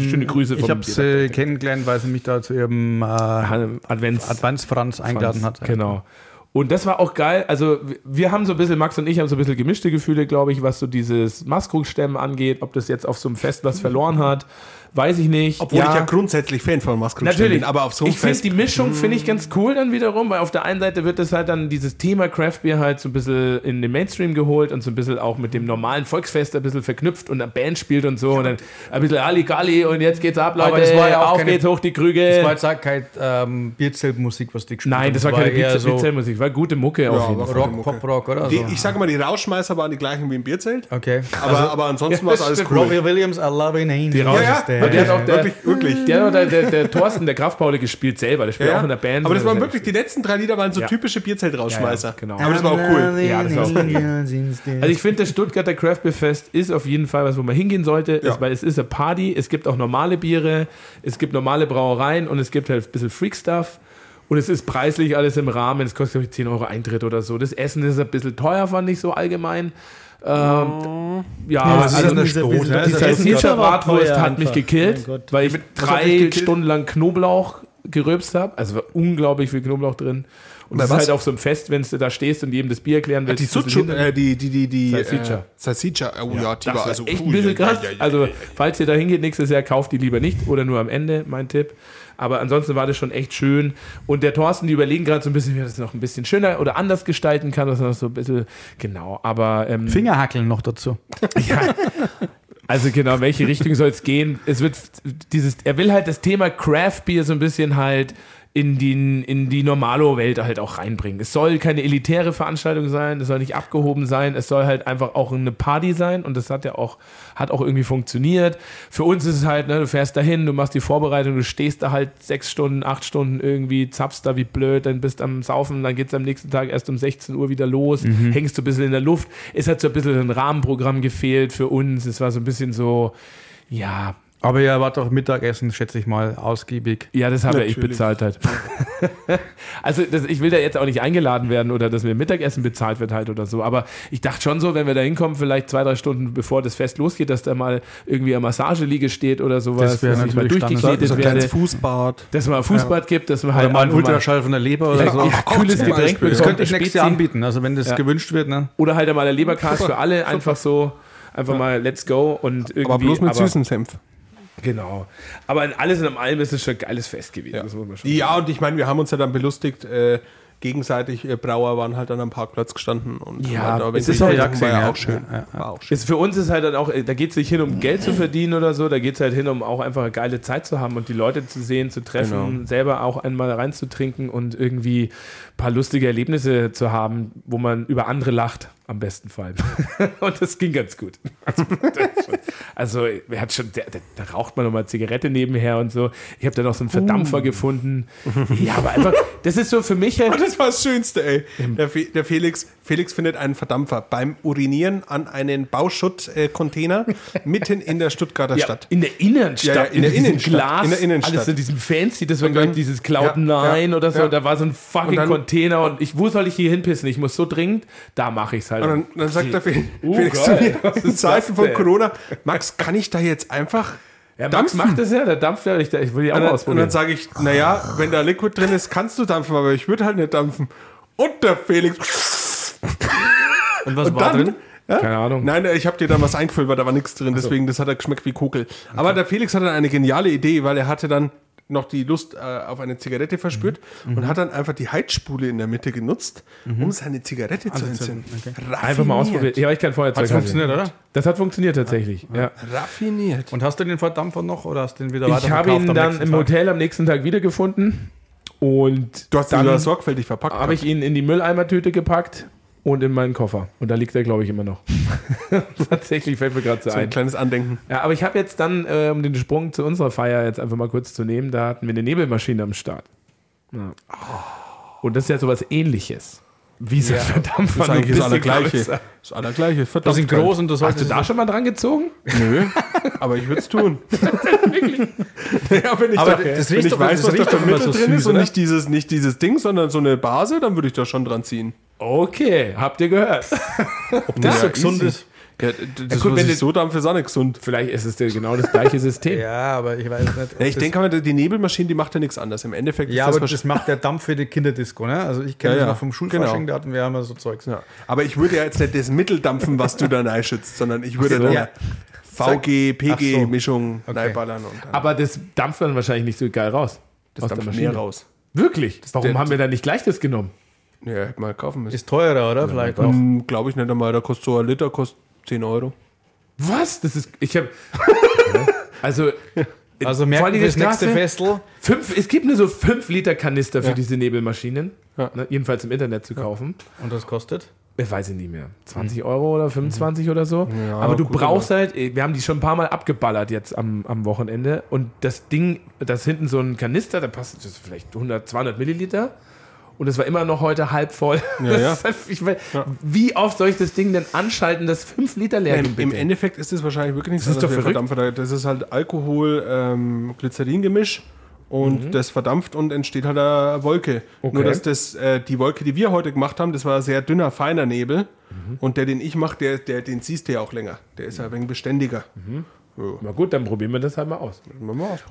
schöne Grüße von Ich habe sie kennengelernt, weil sie mich da zu ihrem äh, Advents, Advents Franz eingeladen Franz, hat.
Genau. Und das war auch geil. Also, wir haben so ein bisschen, Max und ich haben so ein bisschen gemischte Gefühle, glaube ich, was so dieses Maskrug-Stemmen angeht, ob das jetzt auf so einem Fest was verloren hat weiß ich nicht.
Obwohl ja. ich ja grundsätzlich Fan von
Natürlich, bin, aber auf so einem Ich finde die Mischung finde ich ganz cool dann wiederum, weil auf der einen Seite wird das halt dann dieses Thema Craft Beer halt so ein bisschen in den Mainstream geholt und so ein bisschen auch mit dem normalen Volksfest ein bisschen verknüpft und eine Band spielt und so ja. und dann ein bisschen Ali und jetzt geht's ab, Leute, aber das war ja auch auf keine, geht's hoch die Krüge.
Das war jetzt auch keine ähm, Bierzeltmusik, was die
gespielt Nein, das war, keine Bierzeltmusik, war gute Mucke ja, auf jeden
Fall. Rock, Pop-Rock oder
die, so. Ich sage mal, die Rauschmeißer waren die gleichen wie im Bierzelt.
Okay.
Aber, also, aber ansonsten war es alles cool.
Robbie Williams, I love an angel. Die
Rausch ja, ja, der hat auch wirklich wirklich. Der hat der, der, der Thorsten, der Kraftpaule gespielt selber. Der spielt ja. auch in der Band.
Aber das waren wirklich, die letzten drei Lieder waren so ja. typische Bierzeltrausschmeißer. Ja,
genau.
Aber das war auch cool.
Ja, das war auch cool. Also ich finde, das Stuttgarter Craft Beer Fest ist auf jeden Fall was, wo man hingehen sollte, ja. weil es ist eine Party. Es gibt auch normale Biere, es gibt normale Brauereien und es gibt halt ein bisschen Freak-Stuff. Und es ist preislich alles im Rahmen. Es kostet, glaube ich, 10 Euro Eintritt oder so. Das Essen ist ein bisschen teuer, fand ich so allgemein. Ähm, ja, ja also eine Stroh. Die Salsiccia Bratwurst hat mich gekillt, weil ich drei gekillt. Stunden lang Knoblauch geröbst habe. Also war unglaublich viel Knoblauch drin. Und das ist halt auf so einem Fest, wenn du da stehst und jedem das Bier erklären willst.
Die Suchu, äh, die, die, die, die,
Salsiccia.
Salsiccia, oh ja, die war also
echt ein bisschen krass. Also, falls ihr da hingeht nächstes Jahr, kauft die lieber nicht oder nur am Ende, mein Tipp. Aber ansonsten war das schon echt schön. Und der Thorsten, die überlegen gerade so ein bisschen, wie er das noch ein bisschen schöner oder anders gestalten kann. Das ist noch so ein bisschen, genau. Aber. Ähm,
Fingerhackeln noch dazu.
ja. Also genau, welche Richtung soll es gehen? Es wird dieses, er will halt das Thema Craft Beer so ein bisschen halt in die, in die Normalo-Welt halt auch reinbringen. Es soll keine elitäre Veranstaltung sein, es soll nicht abgehoben sein, es soll halt einfach auch eine Party sein und das hat ja auch, hat auch irgendwie funktioniert. Für uns ist es halt, ne, du fährst dahin, du machst die Vorbereitung, du stehst da halt sechs Stunden, acht Stunden irgendwie, zapfst da wie blöd, dann bist am Saufen, dann geht es am nächsten Tag erst um 16 Uhr wieder los, mhm. hängst du ein bisschen in der Luft. Es hat so ein bisschen ein Rahmenprogramm gefehlt für uns. Es war so ein bisschen so, ja,
aber ihr wart doch Mittagessen, schätze ich mal, ausgiebig.
Ja, das habe ich bezahlt halt. also das, ich will da jetzt auch nicht eingeladen werden oder dass mir Mittagessen bezahlt wird halt oder so. Aber ich dachte schon so, wenn wir da hinkommen, vielleicht zwei, drei Stunden bevor das Fest losgeht, dass da mal irgendwie eine Massageliege steht oder sowas.
Das wäre natürlich mal
durchgeknetet
so ein werde. Fußbad.
Dass man Fußbad ja. gibt, dass man
halt mal einen Ultraschall von der Leber oder ja, so. Ja,
cooles Getränk
Das könnte ich nächstes Jahr anbieten, also wenn das gewünscht wird. Ne?
Oder halt einmal der Leberkast für alle, einfach so, einfach mal let's go und irgendwie.
Aber bloß mit süßen Senf.
Genau. Aber in alles in allem ist es schon ein geiles Fest gewesen.
Ja, ja und ich meine, wir haben uns ja dann belustigt. Äh, gegenseitig äh, Brauer waren halt dann am Parkplatz gestanden und
ja,
halt,
es ist auch, war ja auch schön. Ja, ja. War auch schön. Ist für uns ist halt dann auch, da geht es nicht hin, um Geld zu verdienen oder so, da geht es halt hin, um auch einfach eine geile Zeit zu haben und die Leute zu sehen, zu treffen, genau. selber auch einmal reinzutrinken und irgendwie ein paar lustige Erlebnisse zu haben, wo man über andere lacht am besten Fall. und das ging ganz gut. Also, er hat schon, da, da raucht man nochmal Zigarette nebenher und so. Ich habe da noch so einen Verdampfer uh. gefunden. Ja, aber einfach, das ist so für mich
halt. Oh, das war das Schönste, ey. Der, der, Felix, Felix findet einen Verdampfer beim Urinieren an einen Bauschutt-Container mitten in der Stuttgarter ja, Stadt.
In der Innenstadt. Ja, ja,
in, der Innenstadt.
Glas,
in der Innenstadt.
Alles in diesem Fancy, das war, glaube ich, dieses Cloud9 oder so. Da war so ein fucking dann, Container und ich, wo soll ich hier hinpissen? Ich muss so dringend, da mache ich es halt.
Und dann, dann sagt der Felix, uh, Felix zu mir, in Zeiten von Corona, Max, kann ich da jetzt einfach
ja, Max macht das ja, der dampft ja. Ich, ich will die auch
und dann,
ausprobieren.
Und dann sage ich, naja, wenn da Liquid drin ist, kannst du dampfen, aber ich würde halt nicht dampfen. Und der Felix.
Und was und war dann, drin?
Ja? Keine Ahnung. Nein, ich habe dir da was eingefüllt, weil da war nichts drin, deswegen das hat er geschmeckt wie Kokel. Okay. Aber der Felix hatte eine geniale Idee, weil er hatte dann noch die Lust äh, auf eine Zigarette verspürt mhm. und hat dann einfach die Heizspule in der Mitte genutzt, mhm. um seine Zigarette also zu entzünden.
Okay. Einfach mal ausprobiert. Ja, ich kein Feuerzeug.
Hat funktioniert, oder?
Das hat funktioniert tatsächlich. Ja. ja.
Raffiniert.
Und hast du den Verdampfer noch oder hast du den wieder
weiter Ich habe ihn dann im Hotel am nächsten Tag wiedergefunden. Und
du hast ihn sorgfältig verpackt.
Habe ich ihn in die Mülleimertüte gepackt und in meinen Koffer. Und da liegt er, glaube ich, immer noch. Tatsächlich fällt mir gerade so,
so
ein.
ein. kleines Andenken.
Ja, aber ich habe jetzt dann, äh, um den Sprung zu unserer Feier jetzt einfach mal kurz zu nehmen, da hatten wir eine Nebelmaschine am Start. Ja. Und das ist ja sowas ähnliches.
Wie so ja, Verdampfer.
Das ist eigentlich das Allergleiche.
Das Allergleiche.
Verdammt das sind groß und das Hast du da schon mal dran gezogen?
Nö, aber ich würde es tun.
ja, wenn ich,
aber da, das wenn ich weiß, was da für Mittel so drin ist und nicht dieses, nicht dieses Ding, sondern so eine Base, dann würde ich da schon dran ziehen.
Okay, habt ihr gehört?
Ob das ja, so gesund ist. Ja, das ja, gut, wenn ich so dampfe, ist auch nicht gesund.
Vielleicht ist es genau das gleiche System.
ja, aber ich weiß nicht.
Ja, ich denke, die Nebelmaschine, die macht ja nichts anderes. Im Endeffekt
ja, ist das aber das macht der Dampf für die Kinderdisco. Ne? Also ich kenne ja, das noch vom Schulfasching, genau. da hatten wir immer so Zeugs.
Ja. Aber ich würde ja jetzt nicht das Mittel dampfen, was du da reinschützt, sondern ich würde so. dann VG, PG-Mischung so. okay. reinballern.
aber das dampft dann wahrscheinlich nicht so geil raus.
Das dampft mehr raus.
Wirklich? Warum haben wir da nicht gleich das genommen?
Ja, hätte mal kaufen müssen.
Ist teurer, oder? Vielleicht
auch. Glaube ich nicht einmal. Da kostet so ein Liter kostet 10 Euro.
Was? Das ist. Ich habe. also.
Also merken wir das nächste Festel.
Fünf, es gibt nur so 5 Liter Kanister für ja. diese Nebelmaschinen. Ja. Ne, jedenfalls im Internet zu kaufen.
Und das kostet?
Ich weiß ich nicht mehr. 20 Euro oder 25 mhm. oder so. Ja, aber du brauchst aber. halt, wir haben die schon ein paar Mal abgeballert jetzt am, am Wochenende. Und das Ding, das hinten so ein Kanister, da passt das vielleicht 100, 200 Milliliter und es war immer noch heute halb voll.
Ja, ja.
ich mein, ja. Wie oft soll ich das Ding denn anschalten, das 5 Liter leer
geht? Im, Endeffekt ist es wahrscheinlich wirklich nichts
das ist doch
Das ist halt Alkohol, ähm, und mhm. das verdampft und entsteht halt eine Wolke. Okay. Nur dass das, äh, die Wolke, die wir heute gemacht haben, das war ein sehr dünner, feiner Nebel. Mhm. Und der, den ich mache, der, der, den siehst du ja auch länger. Der ist ja ein wenig beständiger. Mhm.
Na gut, dann probieren wir das halt mal aus.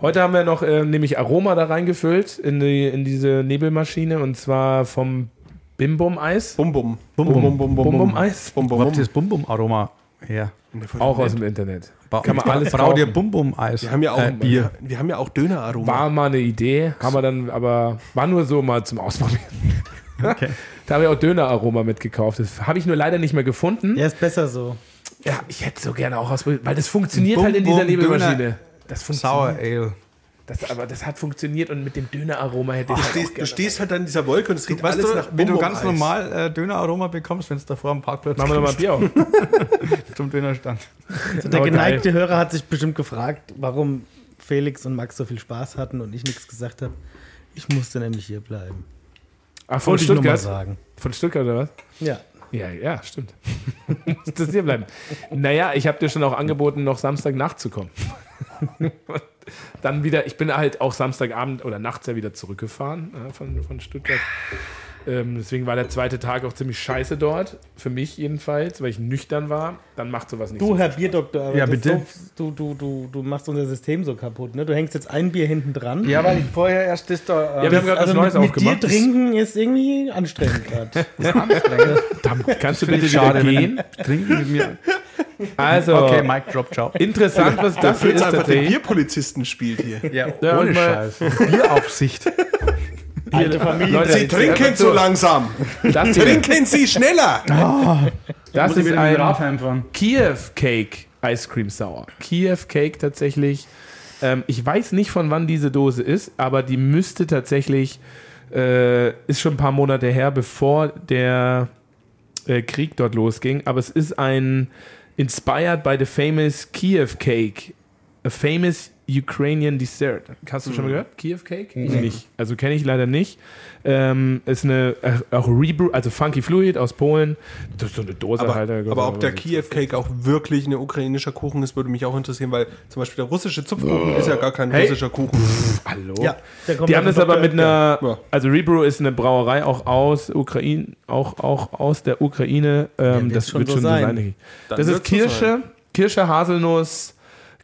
Heute haben wir noch äh, nämlich Aroma da reingefüllt in, die, in diese Nebelmaschine und zwar vom Bim Bum Eis.
Bum Bum.
Bum Bum Bum Bum Bum Eis.
Bum Bum. Wo habt ihr das Bum Bum Aroma her?
Auch aus dem Internet.
Ba Kann man alles Brau dir Bum Bum Eis.
Wir haben ja auch äh, Bier. Wir haben ja auch Döner Aroma.
War mal eine Idee, haben wir dann aber war nur so mal zum Ausprobieren. Okay. da habe ich auch Döner Aroma mitgekauft. Das habe ich nur leider nicht mehr gefunden.
Ja, ist besser so.
Ja, ich hätte so gerne auch ausprobiert, weil das funktioniert Bum, halt in dieser Nebelmaschine.
Das funktioniert. Sour Ale.
Das, aber das hat funktioniert und mit dem Döneraroma hätte ich.
Du, stehst, du stehst halt an dieser Wolke und es riecht alles
du,
nach
Wenn du ganz normal äh, Döneraroma bekommst, wenn es davor am Parkplatz
Machen wir nochmal Bier auf.
Zum Dönerstand.
Also der geneigte geil. Hörer hat sich bestimmt gefragt, warum Felix und Max so viel Spaß hatten und ich nichts gesagt habe. Ich musste nämlich hier bleiben.
Ach, von Stuttgart? Sagen. Von Stuttgart oder was?
Ja.
Ja, ja, stimmt. das hier bleiben. Naja, ich habe dir schon auch angeboten, noch Samstag nachzukommen. Dann wieder, ich bin halt auch Samstagabend oder nachts ja wieder zurückgefahren äh, von, von Stuttgart. Ähm, deswegen war der zweite Tag auch ziemlich scheiße dort. Für mich jedenfalls, weil ich nüchtern war. Dann macht sowas nicht
Du,
so
Herr Bierdoktor,
ja, bitte.
So, du, du, du, du machst unser System so kaputt. Ne? Du hängst jetzt ein Bier hinten dran.
Ja, weil ich vorher erst das da.
Äh, ja, wir haben gerade also was Neues
mit,
aufgemacht.
Mit dir trinken ist irgendwie anstrengend gerade.
anstrengend. kannst du bitte schade gehen?
Trinken mit mir.
Also,
okay, Mic Drop, ciao.
Interessant, was dafür ist.
einfach den Bierpolizisten spielt hier.
Ja, ja ohne Scheiß. Bieraufsicht.
Alte Familie. Leute, Sie trinken zu langsam. Das trinken Sie schneller.
Oh, das ist ein Kiew Cake Ice Cream Sour. Kiew Cake tatsächlich. Ähm, ich weiß nicht, von wann diese Dose ist, aber die müsste tatsächlich, äh, ist schon ein paar Monate her, bevor der äh, Krieg dort losging. Aber es ist ein inspired by the famous Kiev Cake. A famous Ukrainian Dessert. Hast du schon mal mhm. gehört? Kiev Cake? Ich nicht. Also kenne ich leider nicht. Ähm, ist eine äh, auch Rebrew, also Funky Fluid aus Polen. Das ist so eine Dose
aber,
halt.
Aber ob der Kiev Cake auch wirklich ein ukrainischer Kuchen ist, würde mich auch interessieren, weil zum Beispiel der russische Zupfkuchen ist ja gar kein hey. russischer Kuchen.
Hallo. Ja, Die haben das aber mit einer, ja. also Rebrew ist eine Brauerei auch aus Ukraine, auch, auch aus der Ukraine. Ähm, ja, das wird schon so sein. sein. Das ist Kirsche, Kirsche, Haselnuss,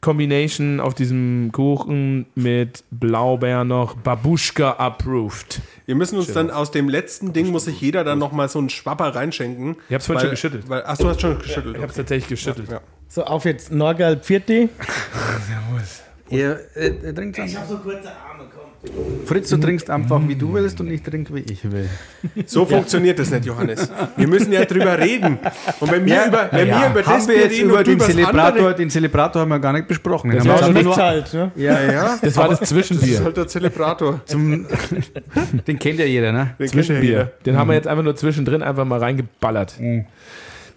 Combination auf diesem Kuchen mit Blaubeer noch Babuschka approved.
Wir müssen uns dann aus dem letzten Ding, muss sich jeder dann nochmal so einen Schwapper reinschenken.
Ich hab's vorhin schon geschüttelt.
Weil, ach, du hast schon geschüttelt.
Ja, ich hab's tatsächlich geschüttelt. Ja, ja.
So, auf jetzt Norgal Pfirti.
Servus. Ihr, äh, trinkt Ich hab so kurze Arme, komm. Fritz, du trinkst einfach, wie du willst und ich trinke, wie ich will.
So funktioniert das nicht, Johannes. Wir müssen ja drüber reden. Und wenn wir ja, über, wenn ja. wir über
das wir jetzt über den Celebrator, den Celebrator haben wir gar nicht besprochen.
Das,
war,
nur, halt, ne? ja, ja. das war das Zwischenbier. Das ist
halt der Celebrator.
Zum, den kennt ja jeder, ne?
Den Zwischenbier. Den mhm. haben wir jetzt einfach nur zwischendrin einfach mal reingeballert. Mhm.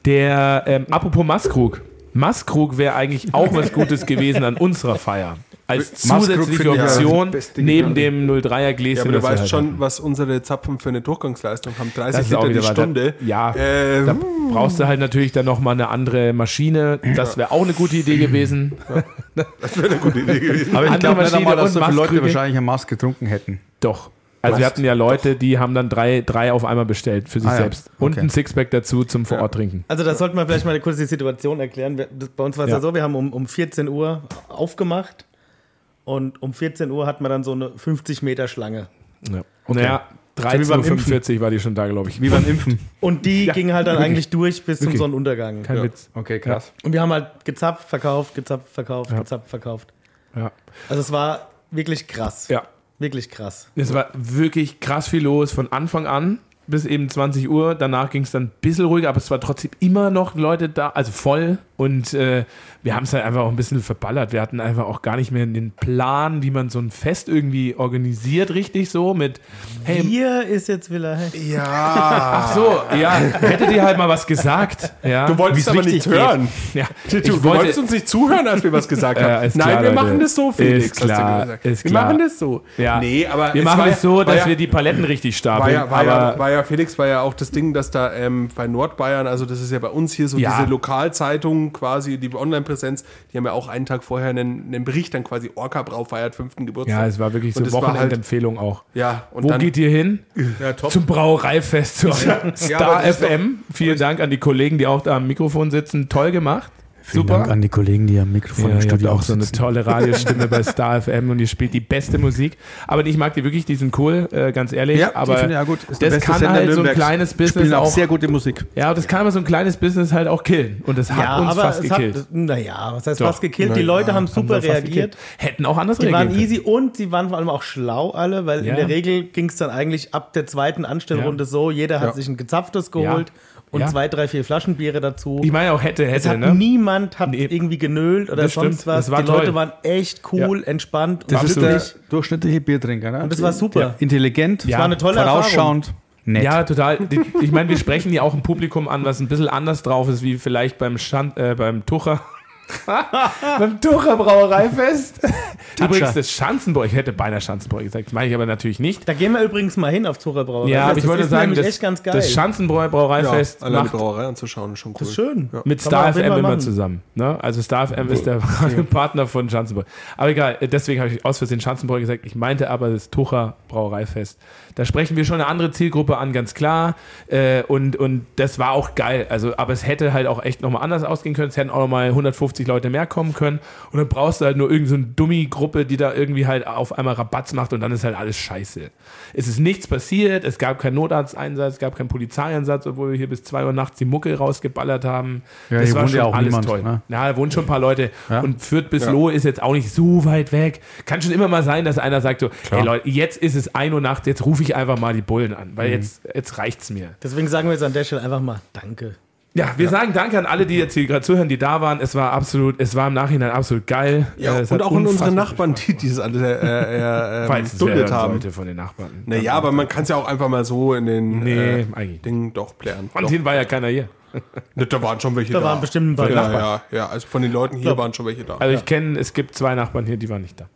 Der, ähm, apropos Maskrug. Maskrug wäre eigentlich auch was Gutes gewesen an unserer Feier als zusätzliche Option neben dem 03er Gläschen. Ja,
aber du weißt halt schon, haben. was unsere Zapfen für eine Durchgangsleistung haben. 30 Liter die Stunde.
Ja, äh, da brauchst du halt natürlich dann nochmal eine andere Maschine. Das wäre auch eine gute Idee gewesen.
Ja, das wäre eine gute Idee gewesen.
Aber ich glaube nicht einmal, dass so viele Leute wahrscheinlich eine Maske getrunken hätten.
Doch. Also Was? wir hatten ja Leute, die haben dann drei, drei auf einmal bestellt für sich ah, selbst. Ja. Und okay. ein Sixpack dazu zum vor Ort trinken.
Also da sollten wir vielleicht mal kurz die Situation erklären. Bei uns war es ja. ja so, wir haben um, um 14 Uhr aufgemacht und um 14 Uhr hat man dann so eine 50 Meter Schlange.
Ja. Okay. Naja, 13.45 Uhr war die schon da, glaube ich.
Wie beim Impfen.
Und die ja. ging halt dann eigentlich durch bis zum Sonnenuntergang.
Kein
ja.
Witz.
Okay, krass.
Und wir haben halt gezapft, verkauft, gezapft, verkauft, ja. gezapft, verkauft.
Ja.
Also es war wirklich krass.
Ja.
Wirklich krass.
Es war wirklich krass viel los von Anfang an bis eben 20 Uhr. Danach ging es dann ein bisschen ruhiger, aber es war trotzdem immer noch Leute da, also voll. Und äh, wir haben es halt einfach auch ein bisschen verballert. Wir hatten einfach auch gar nicht mehr den Plan, wie man so ein Fest irgendwie organisiert, richtig so mit.
Hey, Hier ist jetzt Villa
Ja. Ach so, ja. Hättet ihr halt mal was gesagt. Ja,
du wolltest aber nicht hören. Ja. Du, du wollte, wolltest uns nicht zuhören, als wir was gesagt haben. Äh, Nein, klar, wir Leute. machen das so, Felix.
Ist klar, ist
wir machen das so.
Ja. Nee, aber wir machen es so, dass wir die Paletten richtig stapeln.
War ja, war ja, Felix, war ja auch das Ding, dass da ähm, bei Nordbayern, also das ist ja bei uns hier so diese Lokalzeitung, quasi, die Online-Präsenz, die haben ja auch einen Tag vorher einen, einen Bericht dann quasi Orca Brau feiert fünften Geburtstag.
Ja, es war wirklich so eine Wochenendempfehlung halt, auch.
Ja,
und Wo dann, geht ihr hin? Ja, top. Zum Brauereifest. Ja, Star FM. Vielen Dank an die Kollegen, die auch da am Mikrofon sitzen. Toll gemacht.
Vielen Super. Dank an die Kollegen, die am Mikrofon ja, im Studio
auch so eine tolle Radiostimme bei Star FM und ihr spielt die beste Musik. Aber ich mag die wirklich, die sind cool, äh, ganz ehrlich. Ja, aber
finde, ja gut.
Ist das kann Sender halt so ein kleines Business
auch, auch sehr gute Musik.
Ja, das kann aber so ein kleines Business halt auch killen. Und das hat ja, uns fast gekillt.
naja, was heißt Doch. fast gekillt? Die Leute haben super haben reagiert.
Hätten auch anders
die reagiert. Die waren easy und sie waren vor allem auch schlau alle, weil in der Regel ging es dann eigentlich ab der zweiten Anstellrunde so, jeder hat sich ein gezapftes geholt und ja. zwei, drei, vier Flaschen Biere dazu.
Ich meine auch hätte, hätte. Es
hat
ne?
niemand hat nee. irgendwie genölt oder das sonst stimmt. was. Die toll. Leute waren echt cool, ja. entspannt
das. Ist der durchschnittliche Biertrinker, ne?
Und das war super. Ja.
Intelligent,
das war eine tolle vorausschauend. Erfahrung.
Nett. Ja, total. Ich meine, wir sprechen ja auch ein Publikum an, was ein bisschen anders drauf ist, wie vielleicht beim, Stand, äh, beim Tucher. Beim Tucher Brauereifest. übrigens, das Schanzenbräu, ich hätte beinahe Schanzenbräu gesagt, das meine ich aber natürlich nicht.
Da gehen wir übrigens mal hin auf Tucher Brauereifest.
Ja, aber ich wollte sagen, das, echt ganz geil. das Schanzenbräu Brauereifest.
Ja, allein die Brauerei anzuschauen ist schon cool. Das
ist schön.
Ja. Mit Star FM immer machen. zusammen. Ne? Also Star FM ist der Partner von Schanzenbräu. Aber egal, deswegen habe ich aus Versehen Schanzenbräu gesagt. Ich meinte aber das Tucher Brauereifest. Da sprechen wir schon eine andere Zielgruppe an, ganz klar. Äh, und, und das war auch geil. Also, aber es hätte halt auch echt nochmal anders ausgehen können. Es hätten auch nochmal 150 Leute mehr kommen können. Und dann brauchst du halt nur irgendeine so Dummy-Gruppe, die da irgendwie halt auf einmal Rabatz macht und dann ist halt alles scheiße. Es ist nichts passiert, es gab keinen Notarzteinsatz, es gab keinen Polizeieinsatz, obwohl wir hier bis 2 Uhr nachts die Mucke rausgeballert haben. Ja, das war schon ja alles niemand, toll. Ne? Ja, da wohnen schon ein paar Leute. Ja? Und Fürth bis ja. Lohe ist jetzt auch nicht so weit weg. Kann schon immer mal sein, dass einer sagt so, Klar. hey Leute, jetzt ist es 1 Uhr nachts, jetzt rufe ich einfach mal die Bullen an, weil mhm. jetzt, jetzt reicht's mir.
Deswegen sagen wir jetzt an der Stelle einfach mal Danke.
Ja, wir ja. sagen Danke an alle, die jetzt hier gerade zuhören, die da waren. Es war absolut, es war im Nachhinein absolut geil.
Ja,
es
und auch an unsere Nachbarn, die dieses alles äh, äh,
äh, duldet haben. Sollte von den Nachbarn.
Naja, aber man kann es ja auch einfach mal so in den
nee,
äh, Dingen doch klären.
Von denen war ja keiner hier.
da waren schon welche da.
Da waren bestimmt ein paar
ja, Nachbarn. Ja, ja, also von den Leuten hier waren schon welche da.
Also ich kenne, es gibt zwei Nachbarn hier, die waren nicht da.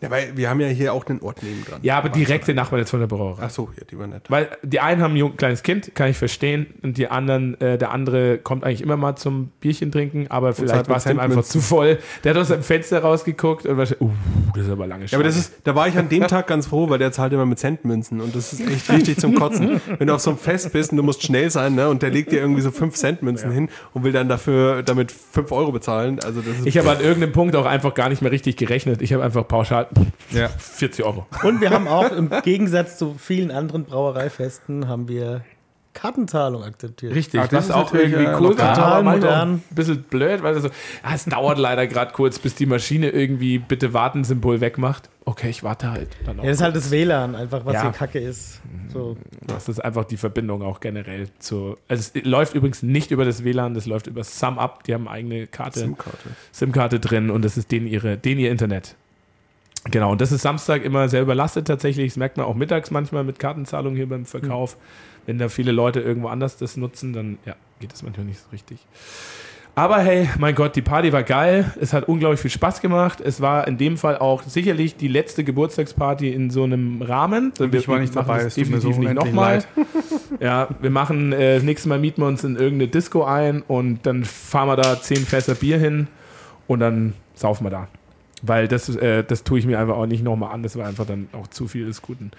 Ja, weil wir haben ja hier auch den Ort neben dran.
Ja, aber direkte Nachbarn jetzt von der Brauerei.
Ach so, ja, die waren nett.
Weil die einen haben ein jung, kleines Kind, kann ich verstehen, und die anderen, äh, der andere kommt eigentlich immer mal zum Bierchen trinken, aber vielleicht war es dem einfach zu voll. Der hat aus dem Fenster rausgeguckt und war uh, das ist aber lange
Ja, aber das ist, da war ich an dem Tag ganz froh, weil der zahlt immer mit Centmünzen und das ist echt richtig zum Kotzen. Wenn du auf so einem Fest bist und du musst schnell sein, ne, und der legt dir irgendwie so 5 Centmünzen ja. hin und will dann dafür damit 5 Euro bezahlen. Also das
ich habe an irgendeinem Punkt auch einfach gar nicht mehr richtig gerechnet. Ich habe einfach pauschal. Ja. 40 Euro.
Und wir haben auch im Gegensatz zu vielen anderen Brauereifesten haben wir Kartenzahlung akzeptiert.
Richtig, Ach, das ist auch irgendwie äh, cool. Total modern. Ein bisschen blöd, weil so, ah, es dauert leider gerade kurz, bis die Maschine irgendwie bitte warten Symbol wegmacht. Okay, ich warte halt.
ja, das ist halt das WLAN einfach, was ja. hier Kacke ist. So.
Das ist einfach die Verbindung auch generell zu. Also es läuft übrigens nicht über das WLAN, das läuft über SumUp. Die haben eine eigene Karte, SIM-Karte, SIM-Karte drin und das ist denen ihre, denen ihr Internet. Genau, und das ist Samstag immer sehr überlastet tatsächlich. Das merkt man auch mittags manchmal mit Kartenzahlung hier beim Verkauf. Mhm. Wenn da viele Leute irgendwo anders das nutzen, dann ja, geht das manchmal nicht so richtig. Aber hey, mein Gott, die Party war geil. Es hat unglaublich viel Spaß gemacht. Es war in dem Fall auch sicherlich die letzte Geburtstagsparty in so einem Rahmen.
Und ich war nicht dabei,
es definitiv so nicht nochmal. ja, wir machen, äh, das nächste Mal mieten wir uns in irgendeine Disco ein und dann fahren wir da zehn Fässer Bier hin und dann saufen wir da. Weil das, äh, das tue ich mir einfach auch nicht nochmal an. Das war einfach dann auch zu viel des Guten.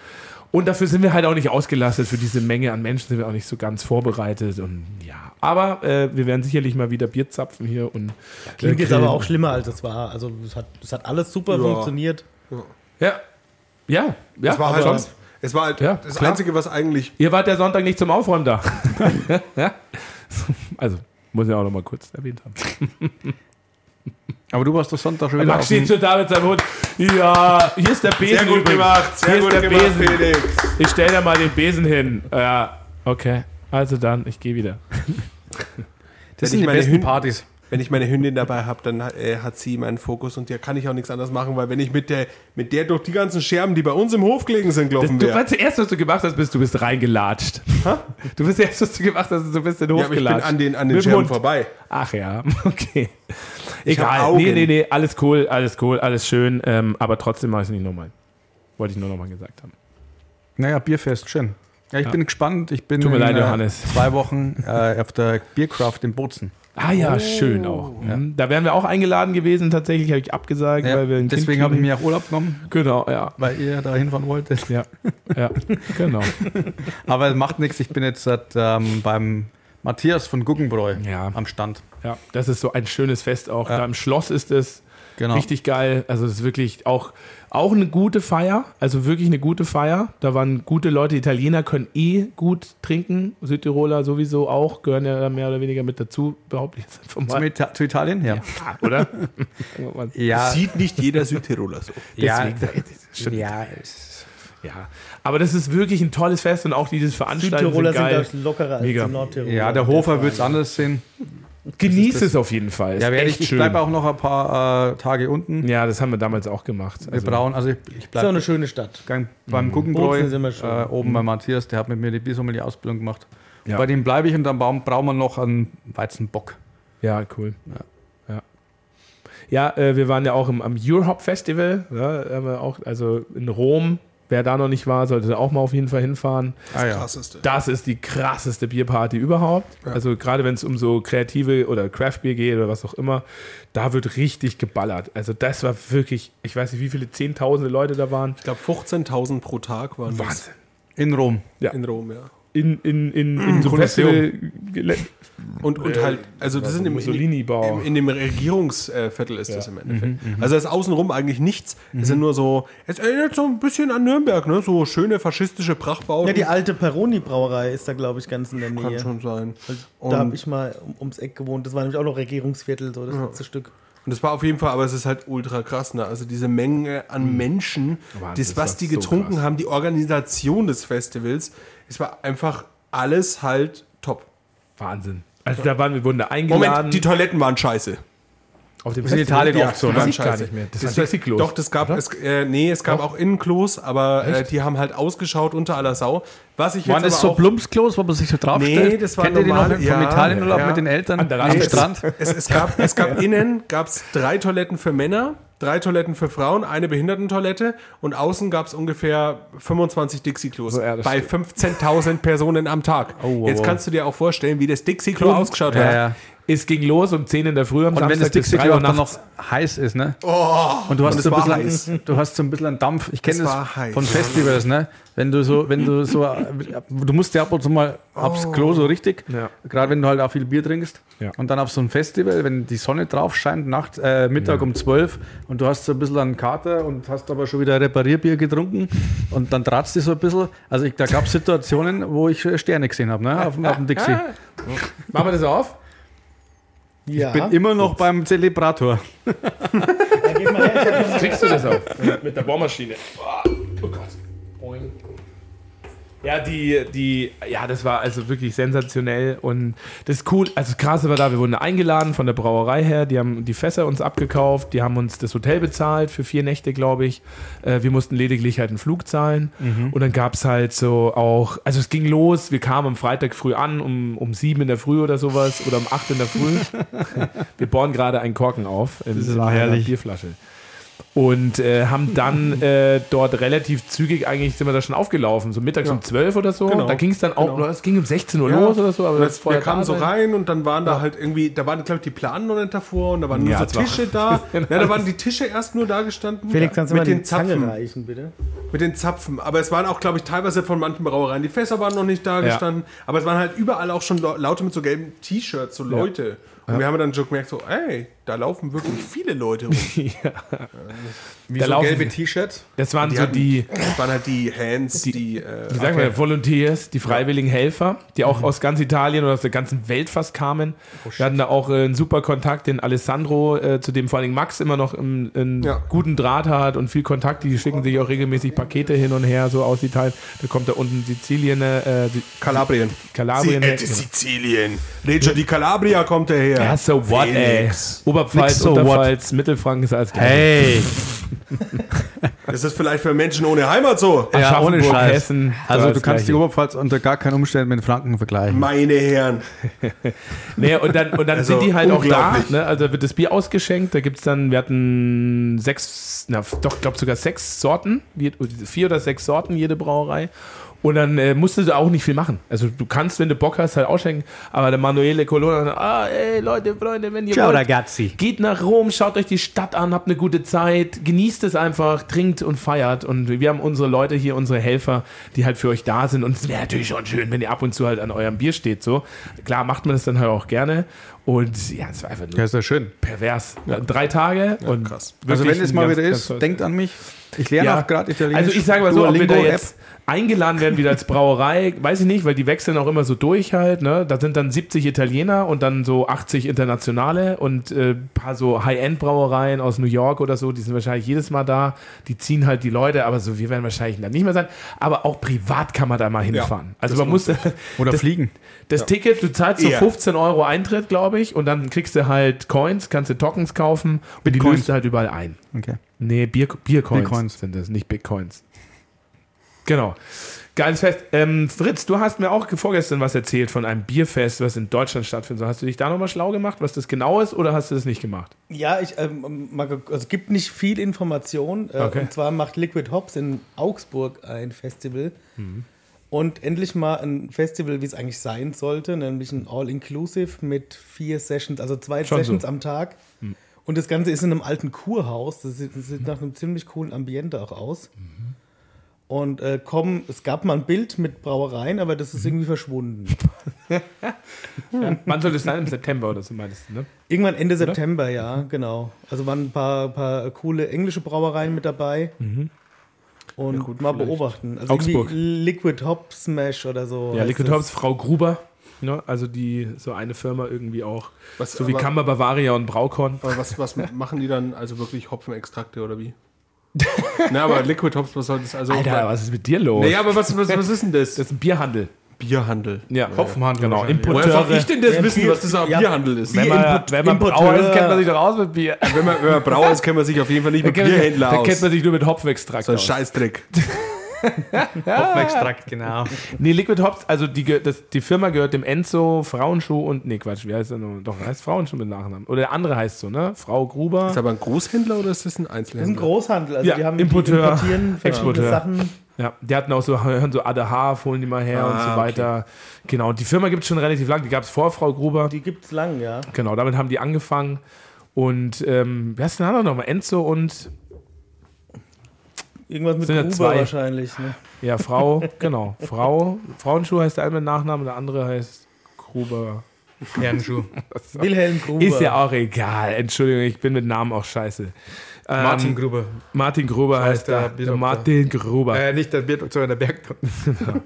Und dafür sind wir halt auch nicht ausgelastet. Für diese Menge an Menschen sind wir auch nicht so ganz vorbereitet. Und ja, aber äh, wir werden sicherlich mal wieder Bier zapfen hier. Und,
ja, klingt jetzt aber auch schlimmer, als es war. Also es hat, es hat alles super ja. funktioniert.
Ja. Ja. Ja.
Es war halt sonst. Es war halt ja, das klar. Einzige, was eigentlich.
Ihr wart der Sonntag nicht zum Aufräumen da. ja? Also, muss ich auch noch mal kurz erwähnt haben.
Aber du warst doch Sonntag schon
wieder. Max steht zu David seinem Hund. Ja, hier ist der Besen.
Sehr gut übrigens. gemacht, sehr
hier
gut
gemacht, Besen. Felix. Ich stelle dir mal den Besen hin. Ja, okay. Also dann, ich gehe wieder.
Das sind die besten Hünd Partys. Wenn ich meine Hündin dabei habe, dann äh, hat sie meinen Fokus und da kann ich auch nichts anderes machen, weil wenn ich mit der, mit der durch die ganzen Scherben, die bei uns im Hof gelegen sind, gelaufen wäre.
Das erste, was du gemacht hast, bist, du bist reingelatscht. Ha? Du bist das erste, was du gemacht hast, du bist in den Hof ja, aber gelatscht.
Ich bin an den, an den Scherben vorbei.
Ach ja, okay. Egal. Nee, nee, nee, alles cool, alles cool, alles schön. Ähm, aber trotzdem mache ich es nicht nochmal. Wollte ich nur nochmal gesagt haben.
Naja, Bierfest, schön. Ja, ich ja. bin gespannt. Ich bin
Tut mir leid, äh, Johannes.
zwei Wochen äh, auf der Biercraft in Bozen.
Ah ja, oh. schön auch. Ja. Mhm. Da wären wir auch eingeladen gewesen, tatsächlich habe ich abgesagt, ja, weil wir
Deswegen habe ich mir auch Urlaub genommen.
Genau, ja.
Weil ihr da hinfahren wolltet.
Ja, ja, genau.
Aber es macht nichts, ich bin jetzt ähm, beim Matthias von Guggenbräu
ja.
am Stand.
Ja, das ist so ein schönes Fest auch. Ja. Da im Schloss ist es genau. richtig geil. Also es ist wirklich auch, auch eine gute Feier. Also wirklich eine gute Feier. Da waren gute Leute. Italiener können eh gut trinken. Südtiroler sowieso auch. Gehören ja mehr oder weniger mit dazu, behaupte ich jetzt
einfach mal. Zu, zu Italien? Ja. ja
oder?
ja. Sieht nicht jeder Südtiroler so.
Deswegen, ja, ja,
ja, aber das ist wirklich ein tolles Fest und auch dieses Veranstalten Südtiroler sind geil.
sind lockerer als
Mega. Nordtiroler. Ja, der Hofer wird es anders sehen.
Genießt es auf jeden Fall.
Ja, ich, ich bleibe auch noch ein paar äh, Tage unten.
Ja, das haben wir damals auch gemacht.
Also wir brauchen, also ich, ich
bleibe. Ist auch eine schöne Stadt.
Beim mhm. Guggenbräu, äh, oben mhm. bei Matthias, der hat mit mir die Biersommelier-Ausbildung gemacht. Ja. Bei dem bleibe ich und dann brauchen wir noch einen Weizenbock.
Ja, cool. Ja, ja. ja äh, wir waren ja auch im, am Eurohop Festival, ja, auch, also in Rom Wer da noch nicht war, sollte auch mal auf jeden Fall hinfahren.
Das, ah, ja. krasseste.
das ist die krasseste Bierparty überhaupt. Ja. Also gerade wenn es um so kreative oder Craftbier geht oder was auch immer, da wird richtig geballert. Also das war wirklich, ich weiß nicht, wie viele Zehntausende Leute da waren.
Ich glaube 15.000 pro Tag waren
Wahnsinn. Das.
In Rom.
Ja. In Rom, ja
in, in, in, in so Festival
und, und äh, halt, also das sind im,
in,
in, in, dem Regierungsviertel ist ja. das im Endeffekt. Mhm, mhm. also das ist außenrum eigentlich nichts. Mhm. Es sind nur so, es erinnert so ein bisschen an Nürnberg, ne? So schöne faschistische Prachtbauten.
Ja, die alte Peroni-Brauerei ist da, glaube ich, ganz in der Nähe.
Kann schon sein.
da habe ich mal ums Eck gewohnt. Das war nämlich auch noch Regierungsviertel, so das ja. letzte Stück.
Und das war auf jeden Fall, aber es ist halt ultra krass, ne? Also diese Menge an mhm. Menschen, das, was die getrunken so haben, die Organisation des Festivals, es war einfach alles halt top.
Wahnsinn. Also da waren wir wurden da eingeladen. Moment,
die Toiletten waren scheiße.
Auf dem in Italien
ja, oft so,
ne?
gar nicht mehr. Das, das war Dixie-Klos. Doch, das gab es, äh, nee, es gab doch. auch Innenklos, aber äh, die haben halt ausgeschaut unter aller Sau. Was ich
Waren das so Plumpsklos, wo man sich so draufstellt?
Nee, das war Kennt normal. Ihr die
noch ja, vom Italienurlaub ja. mit den Eltern
am nee, Strand? Es, es, gab, es gab innen gab's drei Toiletten für Männer, drei Toiletten für Frauen, eine Behindertentoilette und außen gab es ungefähr 25 Dixie-Klos so, ja, bei 15.000 Personen am Tag. Oh, Jetzt kannst du dir auch vorstellen, wie das Dixie-Klo ausgeschaut hat.
Es ging los um 10 in der Früh
am Und Samstag wenn das Dixie Klo dann noch heiß ist, ne?
Oh,
und du hast, so ein bisschen, du hast so ein bisschen einen Dampf. Ich kenne das, das von Festivals, ne? Wenn du so, wenn du so, du musst ja ab und zu mal aufs oh. Klo so richtig, ja. gerade wenn du halt auch viel Bier trinkst. Ja. Und dann auf so ein Festival, wenn die Sonne drauf scheint, Nacht, äh, Mittag ja. um 12 und du hast so ein bisschen einen Kater und hast aber schon wieder Reparierbier getrunken und dann tratst du so ein bisschen. Also ich, da gab es Situationen, wo ich Sterne gesehen habe, ne? Auf, auf dem Dixie.
Machen wir das auf?
Ja. Ich bin immer noch beim Zelebrator.
Kriegst du das auch? Mit der Bohrmaschine. Oh Gott. Boing. Ja, die, die, ja, das war also wirklich sensationell und das ist cool. Also das Krasse war da, wir wurden eingeladen von der Brauerei her, die haben die Fässer uns abgekauft, die haben uns das Hotel bezahlt für vier Nächte, glaube ich. Äh, wir mussten lediglich halt einen Flug zahlen mhm. und dann gab es halt so auch, also es ging los, wir kamen am Freitag früh an, um, um sieben in der Früh oder sowas oder um acht in der Früh. wir bohren gerade einen Korken auf
in das war herrlich.
Bierflasche und äh, haben dann äh, dort relativ zügig eigentlich sind wir da schon aufgelaufen, so mittags ja. um 12 oder so. Genau. Da ging es dann auch, genau. es ging um 16 Uhr ja. los oder so.
Aber das wir kamen so rein und dann waren ja. da halt irgendwie, da waren glaube ich die Planen noch nicht davor und da waren nur so Tische da. ja, da waren die Tische erst nur da gestanden.
Felix, kannst du
mit
mal
den Zapfen reichen, bitte? Mit den Zapfen. Aber es waren auch glaube ich teilweise von manchen Brauereien, die Fässer waren noch nicht da gestanden, aber es waren halt überall auch schon Laute mit so gelben T-Shirts, so Leute. Und wir haben dann schon gemerkt, so, ey, da laufen wirklich viele Leute rum. ja.
Wie da so gelbe T-Shirts.
Das waren die so hatten, die.
Das waren halt die Hands, die. die
äh, wie sagen okay. wir, Volunteers, die freiwilligen. Helfer, die auch mhm. aus ganz Italien oder aus der ganzen Welt fast kamen. Oh, wir hatten da auch äh, einen super Kontakt, den Alessandro, äh, zu dem vor allem Max immer noch einen, einen ja. guten Draht hat und viel Kontakt. Die schicken sich auch regelmäßig Pakete hin und her, so aus Italien. Da kommt da unten Sizilien. Äh,
Kalabrien.
Kalabrien.
Sie, genau. Sizilien. Reggio di Calabria kommt er her.
Ja, so what, ey. Oberpfalz, so Unterpfalz, what? Mittelfranken ist alles
gleich. Hey!
Das ist vielleicht für Menschen ohne Heimat so.
Ja, ohne Scheiß. Hessen. Also du kannst die Oberpfalz unter gar keinen Umständen mit Franken vergleichen.
Meine Herren.
nee, und dann, und dann also, sind die halt auch da. Ne? Also wird das Bier ausgeschenkt. Da gibt es dann, wir hatten sechs, na doch, ich glaube sogar sechs Sorten. Vier oder sechs Sorten, jede Brauerei. Und dann äh, musstest du auch nicht viel machen. Also du kannst, wenn du Bock hast, halt ausschenken. Aber der Manuele Colonna sagt, ah, ey, Leute, Freunde, wenn ihr
Ciao, wollt, ragazzi.
geht nach Rom, schaut euch die Stadt an, habt eine gute Zeit, genießt es einfach, trinkt und feiert. Und wir haben unsere Leute hier, unsere Helfer, die halt für euch da sind. Und es wäre natürlich schon schön, wenn ihr ab und zu halt an eurem Bier steht. So. Klar macht man das dann halt auch gerne. Und ja, es war einfach nur
ja, ist ja schön.
pervers. Ja. Drei Tage
ja,
und
krass. Also wenn es mal wieder ist, denkt an mich. Ich lerne ja. auch gerade Italienisch.
Also ich sage mal so, ob wir da jetzt eingeladen werden wieder als Brauerei, weiß ich nicht, weil die wechseln auch immer so durch halt. Ne? Da sind dann 70 Italiener und dann so 80 internationale und ein äh, paar so High-End-Brauereien aus New York oder so, die sind wahrscheinlich jedes Mal da. Die ziehen halt die Leute, aber so wir werden wahrscheinlich dann nicht mehr sein. Aber auch privat kann man da mal hinfahren. Ja, also man muss
oder das, fliegen.
Das ja. Ticket, du zahlst so 15 Euro Eintritt, glaube ich, und dann kriegst du halt Coins, kannst du Tokens kaufen und die löst du halt überall ein.
Okay.
Nee, Bier, Biercoins Bier sind das, nicht Bitcoins. Genau. Geiles Fest. Ähm, Fritz, du hast mir auch vorgestern was erzählt von einem Bierfest, was in Deutschland stattfindet. Hast du dich da nochmal schlau gemacht, was das genau ist, oder hast du das nicht gemacht?
Ja, ich, ähm, also es gibt nicht viel Information. Äh, okay. Und zwar macht Liquid Hops in Augsburg ein Festival. Mhm. Und endlich mal ein Festival, wie es eigentlich sein sollte, nämlich ein All-Inclusive mit vier Sessions, also zwei Schon Sessions so. am Tag. Mhm. Und das Ganze ist in einem alten Kurhaus. Das sieht, das sieht nach einem ziemlich coolen Ambiente auch aus. Mhm. Und äh, kommen, es gab mal ein Bild mit Brauereien, aber das ist irgendwie verschwunden.
ja. Wann soll das sein? Im September oder so meinst du, ne?
Irgendwann Ende oder? September, ja, genau. Also waren ein paar, paar coole englische Brauereien mit dabei. Mhm. Und ja, gut, mal vielleicht. beobachten. Also
Augsburg.
Liquid Hop Smash oder so.
Ja, Liquid Hops, Frau Gruber. Ne? Also die so eine Firma irgendwie auch. Was, so wie Kammer Bavaria und Braukorn.
Aber was, was machen die dann? Also wirklich Hopfenextrakte oder wie? Na, aber Liquid Hops, was soll das also?
Alter, was ist mit dir los?
Naja, aber was, was, was ist denn das?
Das ist ein Bierhandel.
Bierhandel.
Ja, Hopfenhandel.
Genau.
Importeure.
Woher soll ich denn das wissen, was das ein ja. Bierhandel ist?
Wenn man, wenn man Brauer ist, kennt man sich doch aus mit Bier.
Wenn man, wenn man Brauer ist, kennt man sich auf jeden Fall nicht mit Bierhändler aus.
Da kennt man sich nur mit Hopfenextrakt
so ein aus. Scheißdreck.
Hopfenextrakt, genau.
Nee, Liquid Hops, also die, das, die Firma gehört dem Enzo Frauenschuh und, nee, Quatsch, wie heißt er noch? Doch, heißt Frauenschuh mit Nachnamen. Oder der andere heißt so, ne? Frau Gruber.
Ist aber ein Großhändler oder ist das ein Einzelhändler?
Das ist ein Großhandel, also
ja,
die haben
Importeur,
die importieren
Exporteur. Sachen. Ja, die hatten auch so, hören so Adahar, holen die mal her ah, und so weiter. Okay. Genau, die Firma gibt es schon relativ lang, die gab es vor Frau Gruber.
Die gibt es lang, ja.
Genau, damit haben die angefangen. Und ähm, wer ist denn da nochmal? Enzo und
Irgendwas mit Gruber zwei. wahrscheinlich. Ne?
Ja, Frau, genau. Frau, Frauenschuh heißt der eine mit Nachnamen, der andere heißt Gruber.
Herrenschuh.
Wilhelm Gruber.
Ist ja auch egal. Entschuldigung, ich bin mit Namen auch scheiße.
Ähm, Martin Gruber.
Martin Gruber heißt der, der, Martin Gruber.
Äh, nicht der Bierdoktor, der Bergdoktor.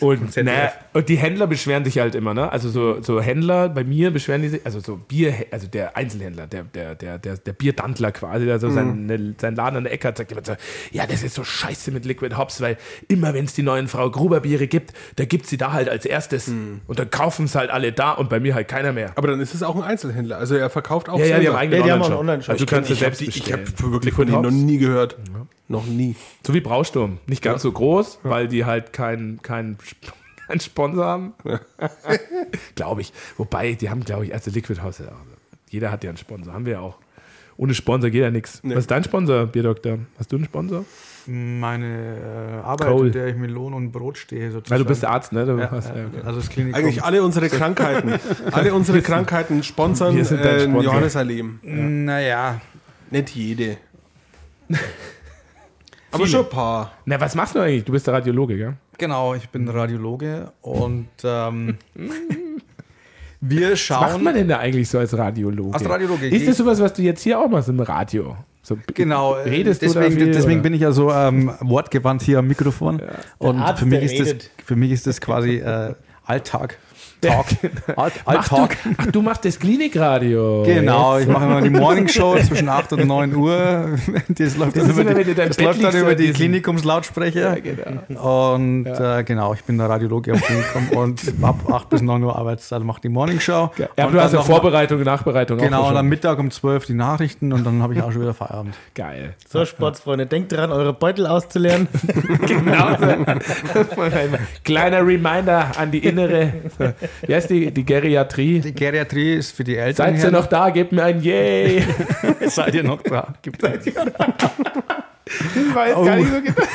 und, na, und die Händler beschweren sich halt immer, ne? Also so, so Händler, bei mir beschweren die sich, also so Bier, also der Einzelhändler, der, der, der, der, der Bierdandler quasi, der so mhm. seinen, seinen Laden an der Ecke hat, sagt immer so, ja, das ist so scheiße mit Liquid Hops, weil immer wenn es die neuen Frau Gruber Biere gibt, da gibt sie da halt als erstes. Mhm. Und dann kaufen es halt alle da und bei mir halt keiner mehr.
Aber dann ist es auch ein Einzelhändler. Also er verkauft auch
ja, ja, die haben, eigenen
ja, die haben Online-Shop.
Also du kannst es selbst
bestellen. Ich habe wirklich von denen noch nie gehört. Ja. Noch nie.
So wie Brausturm. Nicht ganz ja. so groß, weil die halt keinen kein, kein Sponsor haben. glaube ich. Wobei, die haben, glaube ich, erste Liquid House. Jeder hat ja einen Sponsor. Haben wir ja auch. Ohne Sponsor geht ja nichts. Nee. Was ist dein Sponsor, Bierdoktor? Hast du einen Sponsor?
Meine äh, Arbeit, Cole. in der ich mit Lohn und Brot stehe.
Sozusagen. Ja, du bist Arzt, ne?
Ja, hast, ja, okay. also das
Klinikum. Eigentlich alle unsere Krankheiten, alle unsere Krankheiten sponsern äh, Johannes Erleben.
Ja. Naja.
Nicht jede. Aber schon ein paar.
Na, was machst du eigentlich? Du bist der Radiologe, gell?
Genau, ich bin Radiologe und ähm, wir schauen.
Was macht man denn da eigentlich so als Radiologe?
Als Radiologe.
Ist das sowas, was du jetzt hier auch machst im Radio? So,
genau, redest deswegen, du viel, deswegen bin ich ja so ähm, wortgewandt hier am Mikrofon. Ja. Und für mich, ist das, für mich ist das quasi äh, Alltag.
Talk. Alt, Alt Talk. Du, ach, du machst das Klinikradio.
Genau, ich mache immer die Morning Show zwischen 8 und 9 Uhr. Das läuft das dann über die, das läuft dann über die Klinikumslautsprecher. Ja, genau. Und ja. äh, genau, ich bin der Radiologe am Klinikum und ab 8 bis 9 Uhr Arbeitszeit mache die Morning Show.
Ja, aber du hast ja Vorbereitung, und Nachbereitung
Genau, und am Mittag um 12 die Nachrichten und dann habe ich auch schon wieder Feierabend.
Geil.
So, Sportsfreunde, denkt dran, eure Beutel auszuleeren. genau.
Kleiner Reminder an die innere. Wie heißt die, die Geriatrie?
Die Geriatrie ist für die Eltern.
Seid ihr noch da? Gebt mir ein Yay!
Seid ihr noch da? Gebt
Seid ihr noch da? Ich weiß oh. gar nicht so genau.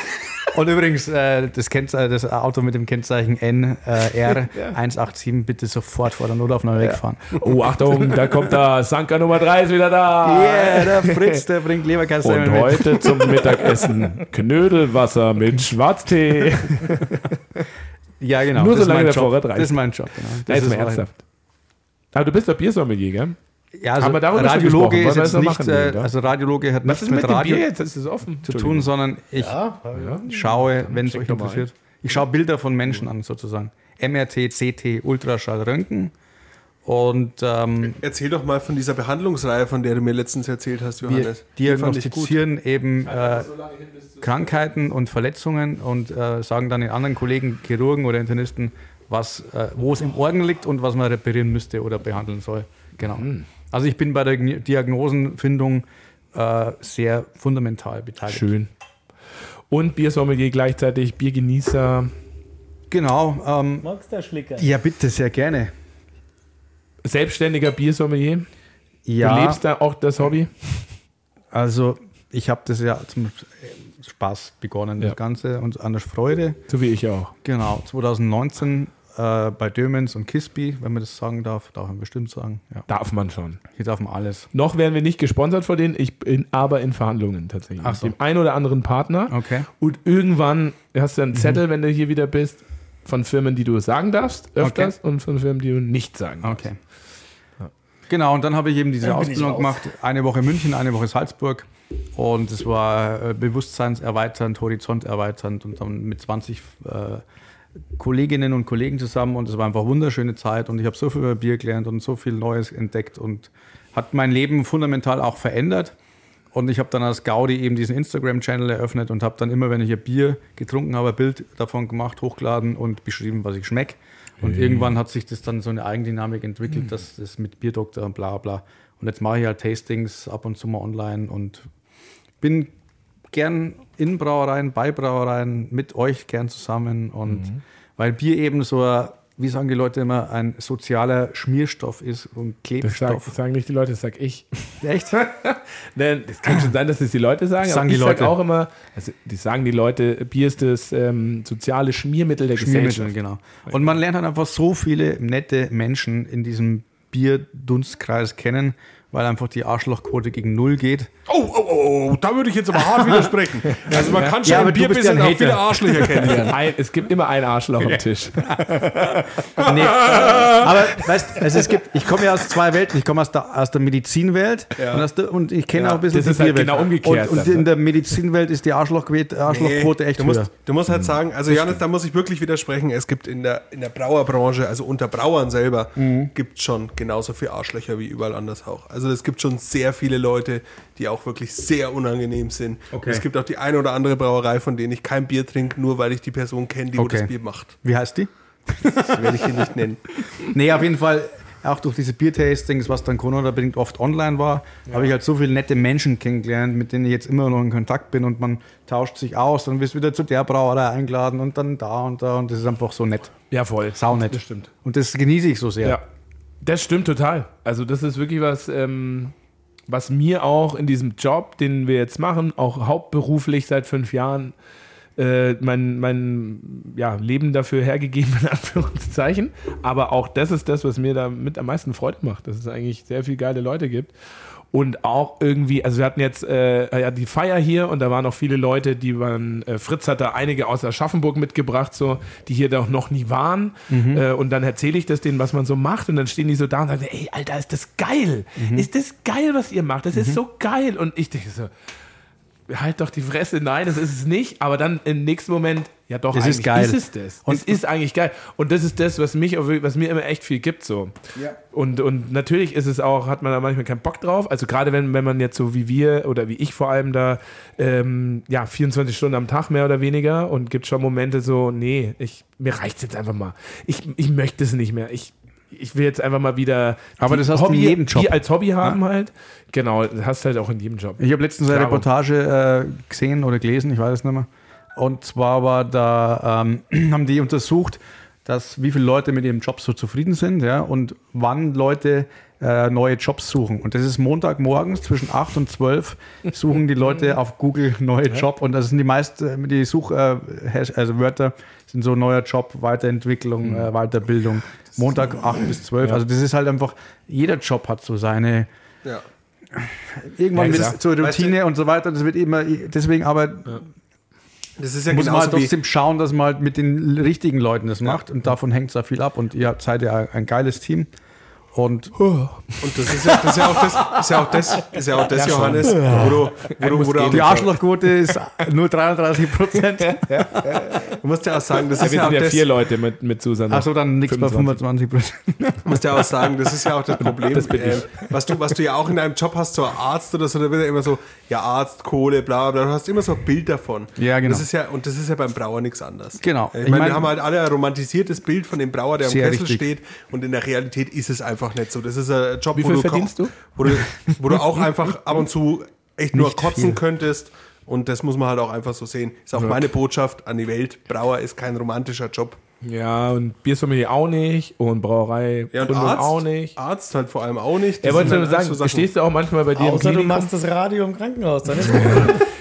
Und übrigens, äh, das, Kennzeichen, das Auto mit dem Kennzeichen NR187 ja. bitte sofort vor der Notaufnahme ja. wegfahren.
Oh, Achtung, da kommt der Sanka Nummer 3 ist wieder da.
Yeah, der Fritz, der bringt Leberkasten
Und heute mit. zum Mittagessen Knödelwasser mit Schwarztee.
ja, genau.
Nur solange der Vorrat reicht.
Das ist mein Job,
genau. Das, das ist ernsthaft. Aber du bist der Biersommelier, gell?
Ja, also
Aber darüber
Radiologe ist jetzt nicht, machen, äh, also Radiologe hat
Was
nichts
mit,
mit Radio
jetzt? Das ist offen.
zu tun, sondern ich ja, ja. schaue, wenn es euch interessiert, ich schaue Bilder von Menschen an, sozusagen. MRT, CT, Ultraschall, Röntgen. Und ähm,
erzähl doch mal von dieser Behandlungsreihe, von der du mir letztens erzählt hast, Johannes.
Wir diagnostizieren eben äh, Krankheiten und Verletzungen und äh, sagen dann den anderen Kollegen, Chirurgen oder Internisten, was, äh, wo es im Orgen liegt und was man reparieren müsste oder behandeln soll. Genau. Mhm. Also ich bin bei der Diagnosenfindung äh, sehr fundamental beteiligt.
Schön. Und Biersommelier gleichzeitig, Biergenießer.
Genau.
Ähm, Magst du Schlicker?
Ja, bitte, sehr gerne.
Selbstständiger Biersommelier?
Ja.
Du lebst da auch das Hobby?
Also ich habe das ja zum Spaß begonnen, ja. das Ganze, und an der Freude.
So wie ich auch.
Genau, 2019 äh, bei Dömens und Kisby, wenn man das sagen darf, darf man bestimmt sagen.
Ja. Darf man schon.
Hier darf man alles.
Noch werden wir nicht gesponsert von denen, ich bin aber in Verhandlungen tatsächlich.
Ach so.
Mit dem einen oder anderen Partner.
Okay.
Und irgendwann hast du einen Zettel, mhm. wenn du hier wieder bist, von Firmen, die du sagen darfst, öfters, okay. und von Firmen, die du nicht sagen darfst.
Okay. Genau, und dann habe ich eben diese dann Ausbildung gemacht. Eine Woche München, eine Woche Salzburg. Und es war äh, bewusstseinserweiternd, horizonterweiternd und dann mit 20 äh, Kolleginnen und Kollegen zusammen und es war einfach eine wunderschöne Zeit und ich habe so viel über Bier gelernt und so viel Neues entdeckt und hat mein Leben fundamental auch verändert. Und ich habe dann als Gaudi eben diesen Instagram-Channel eröffnet und habe dann immer, wenn ich ein Bier getrunken habe, ein Bild davon gemacht, hochgeladen und beschrieben, was ich schmecke. Und irgendwann hat sich das dann so eine Eigendynamik entwickelt, dass das mit Bierdoktor und bla bla. Und jetzt mache ich halt Tastings ab und zu mal online und bin gern in Brauereien, bei Brauereien, mit euch gern zusammen. Und mhm. weil Bier eben so, wie sagen die Leute immer, ein sozialer Schmierstoff ist und Klebstoff.
Das, sag, sagen nicht die Leute, das sag ich.
Echt?
Nein, das kann schon sein, dass das die Leute sagen.
sagen die Leute
auch immer, also die sagen die Leute, Bier ist das ähm, soziale Schmiermittel der Schmiermittel,
Gesellschaft. genau. Und man lernt dann einfach so viele nette Menschen in diesem Bierdunstkreis kennen weil einfach die Arschlochquote gegen Null geht.
Oh, oh, oh, oh da würde ich jetzt aber hart widersprechen. Also man kann schon ja,
im Bierbusiness
auch viele Arschlöcher kennenlernen.
Ein, es gibt immer ein Arschloch am Tisch.
nee. Aber weißt also es gibt, ich komme ja aus zwei Welten. Ich komme aus der, aus der Medizinwelt ja. und, der, und, ich kenne ja, auch ein bisschen
das die ist halt genau umgekehrt.
Und, und in der Medizinwelt ist die Arschlochquote, Arschlochquote nee, echt
du musst, du musst halt sagen, also Janis, da muss ich wirklich widersprechen. Es gibt in der, in der Brauerbranche, also unter Brauern selber, mhm. gibt schon genauso viele Arschlöcher wie überall anders auch. Also es gibt schon sehr viele Leute, die auch wirklich sehr unangenehm sind. Okay. Es gibt auch die eine oder andere Brauerei, von denen ich kein Bier trinke, nur weil ich die Person kenne, die okay. das Bier macht.
Wie heißt die?
Das werde ich hier nicht nennen.
Nee, auf jeden Fall auch durch diese Biertastings, was dann Corona-bedingt oft online war, ja. habe ich halt so viele nette Menschen kennengelernt, mit denen ich jetzt immer noch in Kontakt bin und man tauscht sich aus und wirst wieder zu der Brauerei eingeladen und dann da und da und das ist einfach so nett.
Ja, voll.
Sau nett.
Das stimmt.
Und das genieße ich so sehr.
Ja. Das stimmt total. Also das ist wirklich was, ähm, was mir auch in diesem Job, den wir jetzt machen, auch hauptberuflich seit fünf Jahren, äh, mein, mein ja, Leben dafür hergegeben, in Anführungszeichen. Aber auch das ist das, was mir da mit am meisten Freude macht, dass es eigentlich sehr viele geile Leute gibt und auch irgendwie, also wir hatten jetzt äh, ja, die Feier hier und da waren auch viele Leute, die waren, äh, Fritz hat da einige aus Aschaffenburg mitgebracht, so, die hier doch noch nie waren. Mhm. Äh, und dann erzähle ich das denen, was man so macht und dann stehen die so da und sagen, ey, Alter, ist das geil. Mhm. Ist das geil, was ihr macht? Das mhm. ist so geil. Und ich denke so, halt doch die Fresse, nein, das ist es nicht. Aber dann im nächsten Moment, ja doch,
das ist, geil.
ist es das. Und es ist eigentlich geil. Und das ist das, was mich, was mir immer echt viel gibt. So. Ja. Und, und natürlich ist es auch, hat man da manchmal keinen Bock drauf. Also gerade wenn, wenn man jetzt so wie wir oder wie ich vor allem da, ähm, ja, 24 Stunden am Tag mehr oder weniger und gibt schon Momente so, nee, ich, mir reicht es jetzt einfach mal. Ich, ich möchte es nicht mehr. Ich, ich will jetzt einfach mal wieder.
Aber das hast Hobby, du in jedem Job.
Die als Hobby haben ja. halt. Genau, das hast du halt auch in jedem Job.
Ich habe letztens eine Reportage äh, gesehen oder gelesen, ich weiß es nicht mehr. Und zwar war da, ähm, haben die untersucht, dass wie viele Leute mit ihrem Job so zufrieden sind, ja, und wann Leute äh, neue Jobs suchen. Und das ist Montagmorgens zwischen 8 und 12 suchen die Leute auf Google neue Job. Und das sind die meisten, die Such, äh, also Wörter sind so neuer Job, Weiterentwicklung, mhm. äh, Weiterbildung. Montag 8 bis 12. Ja. Also das ist halt einfach, jeder Job hat so seine. Ja. Irgendwann ja, wird zur Routine weißt du, und so weiter. Das wird immer, deswegen aber. Das ist ja muss man halt trotzdem schauen, dass man halt mit den richtigen Leuten das macht und davon hängt es da viel ab und ihr seid ja ein geiles Team. Und,
und das ist ja, das ist ja auch das, ist ja auch das, ist ja auch das ja, Johannes, wo du, wo du, wo
du die Arschlochquote ist nur 33 Prozent.
Du musst ja auch sagen, das
ja,
ist ja
auch ja das, vier Leute mit, mit Susanne.
Achso, dann nichts bei 25 Prozent.
Du musst ja auch sagen, das ist ja auch das Problem, das äh, was, du, was du ja auch in deinem Job hast, so Arzt oder so, da wird ja immer so, ja Arzt, Kohle, bla bla, du hast immer so ein Bild davon.
Ja, genau.
Das ist ja, und das ist ja beim Brauer nichts anderes.
Genau.
Ich, ich meine, wir haben halt alle ein romantisiertes Bild von dem Brauer, der am Kessel richtig. steht und in der Realität ist es einfach nicht so. Das ist ein Job,
Wie viel wo, du verdienst du?
Wo, du, wo du auch einfach ab und zu echt nur kotzen viel. könntest und das muss man halt auch einfach so sehen. Ist auch ja. meine Botschaft an die Welt. Brauer ist kein romantischer Job.
Ja, und Biersommelier auch nicht und Brauerei
ja, und Arzt, auch nicht. Arzt halt vor allem auch nicht.
Er wollte nur sagen, so stehst du auch manchmal bei dir
Außer im Klinikum? du machst das Radio im Krankenhaus, dann ist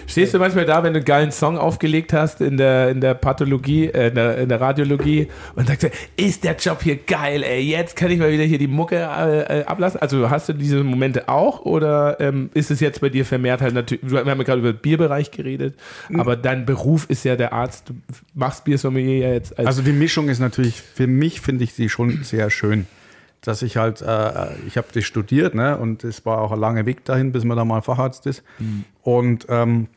Stehst du manchmal da, wenn du einen geilen Song aufgelegt hast in der, in der Pathologie, äh, in, der, in der Radiologie und sagst, ist der Job hier geil, ey, jetzt kann ich mal wieder hier die Mucke äh, äh, ablassen. Also hast du diese Momente auch oder ähm, ist es jetzt bei dir vermehrt halt natürlich, wir haben ja gerade über den Bierbereich geredet, mhm. aber dein Beruf ist ja der Arzt, du machst Biersommelier ja jetzt
als Also die Mischung ist natürlich, für mich finde ich sie schon sehr schön dass ich halt, äh, ich habe das studiert, ne, und es war auch ein langer Weg dahin, bis man da mal Facharzt ist. Mhm. Und ähm,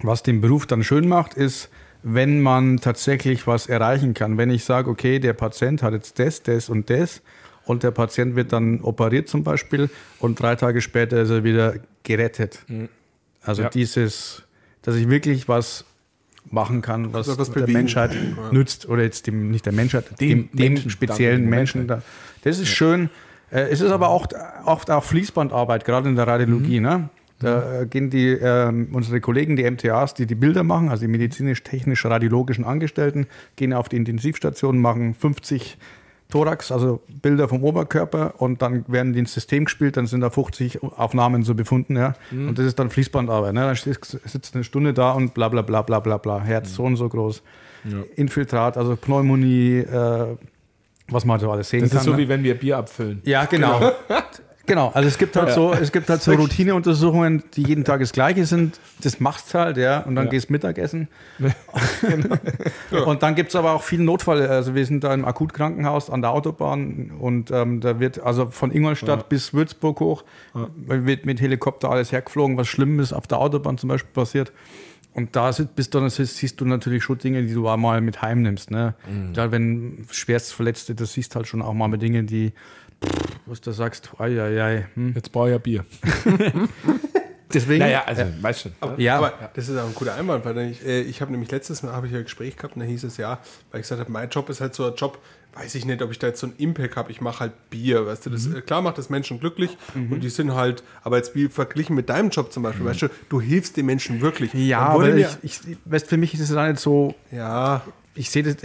was den Beruf dann schön macht, ist, wenn man tatsächlich was erreichen kann. Wenn ich sage, okay, der Patient hat jetzt das, das und das und der Patient wird dann operiert zum Beispiel und drei Tage später ist er wieder gerettet. Mhm. Also ja. dieses, dass ich wirklich was machen kann, was, was der Menschheit ja. nützt oder jetzt dem, nicht der Menschheit, dem, dem, dem speziellen Menschen. Menschen da. Das ist ja. schön. Äh, es ist aber auch oft auch Fließbandarbeit, gerade in der Radiologie. Mhm. Ne? Da gehen die, äh, unsere Kollegen, die MTAs, die die Bilder machen, also die medizinisch-technisch-radiologischen Angestellten, gehen auf die Intensivstation, machen 50 Thorax, also Bilder vom Oberkörper und dann werden die ins System gespielt, dann sind da 50 Aufnahmen so befunden, ja. Mhm. Und das ist dann Fließbandarbeit. Ne? Dann sitzt eine Stunde da und bla bla bla bla bla bla. Herz mhm. so und so groß. Ja. Infiltrat, also Pneumonie, äh, was man so alles sehen
das
kann.
Das ist so
ne?
wie wenn wir Bier abfüllen.
Ja, genau. genau. Genau, also es gibt halt ja. so, es gibt halt so Routineuntersuchungen, die jeden Tag das gleiche sind. Das machst halt, ja, und dann ja. gehst Mittagessen. genau. Und dann gibt es aber auch viele Notfälle. Also wir sind da im Akutkrankenhaus an der Autobahn und ähm, da wird also von Ingolstadt ja. bis Würzburg hoch, wird mit Helikopter alles hergeflogen, was Schlimmes auf der Autobahn zum Beispiel passiert. Und da bist du, siehst du natürlich schon Dinge, die du auch mal mit heimnimmst. Ne? Mhm. Gerade wenn schwerst Verletzte, das siehst halt schon auch mal mit Dingen, die was du sagst, ai, ai, ai.
Hm. Jetzt brauche ich ja Bier.
Deswegen.
Naja, also, ja. weißt schon.
Aber, ja, aber das ist auch ein guter Einwand, weil ich, äh, ich habe nämlich letztes Mal ich ein Gespräch gehabt und da hieß es ja, weil ich gesagt habe, mein Job ist halt so ein Job, weiß ich nicht, ob ich da jetzt so einen Impact habe, ich mache halt Bier, weißt du, das, mhm. Äh, klar macht das Menschen glücklich mhm. und die sind halt, aber jetzt wie verglichen mit deinem Job zum Beispiel, mhm. weißt du, du hilfst den Menschen wirklich.
Ja, aber ich, ich, weißt, für mich ist es auch nicht so,
ja,
ich sehe das,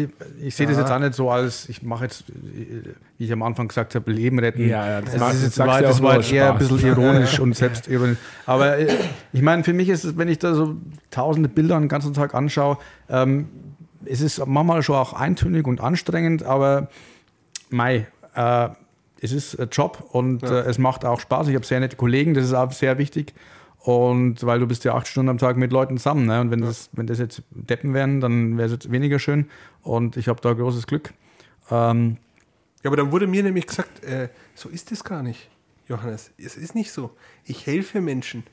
ich sehe das jetzt auch nicht so als, ich mache jetzt, wie ich am Anfang gesagt habe, Leben retten.
Ja, ja,
das, das, jetzt, war, das war eher ein bisschen ironisch und selbstironisch. Aber äh, ich meine, für mich ist es, wenn ich da so tausende Bilder den ganzen Tag anschaue, ähm, es ist manchmal schon auch eintönig und anstrengend, aber mei, äh, es ist ein Job und ja. äh, es macht auch Spaß. Ich habe sehr nette Kollegen, das ist auch sehr wichtig. Und weil du bist ja acht Stunden am Tag mit Leuten zusammen. Ne? Und wenn, ja. das, wenn das jetzt Deppen wären, dann wäre es jetzt weniger schön. Und ich habe da großes Glück. Ähm,
ja, aber dann wurde mir nämlich gesagt, äh, so ist es gar nicht, Johannes. Es ist nicht so. Ich helfe Menschen,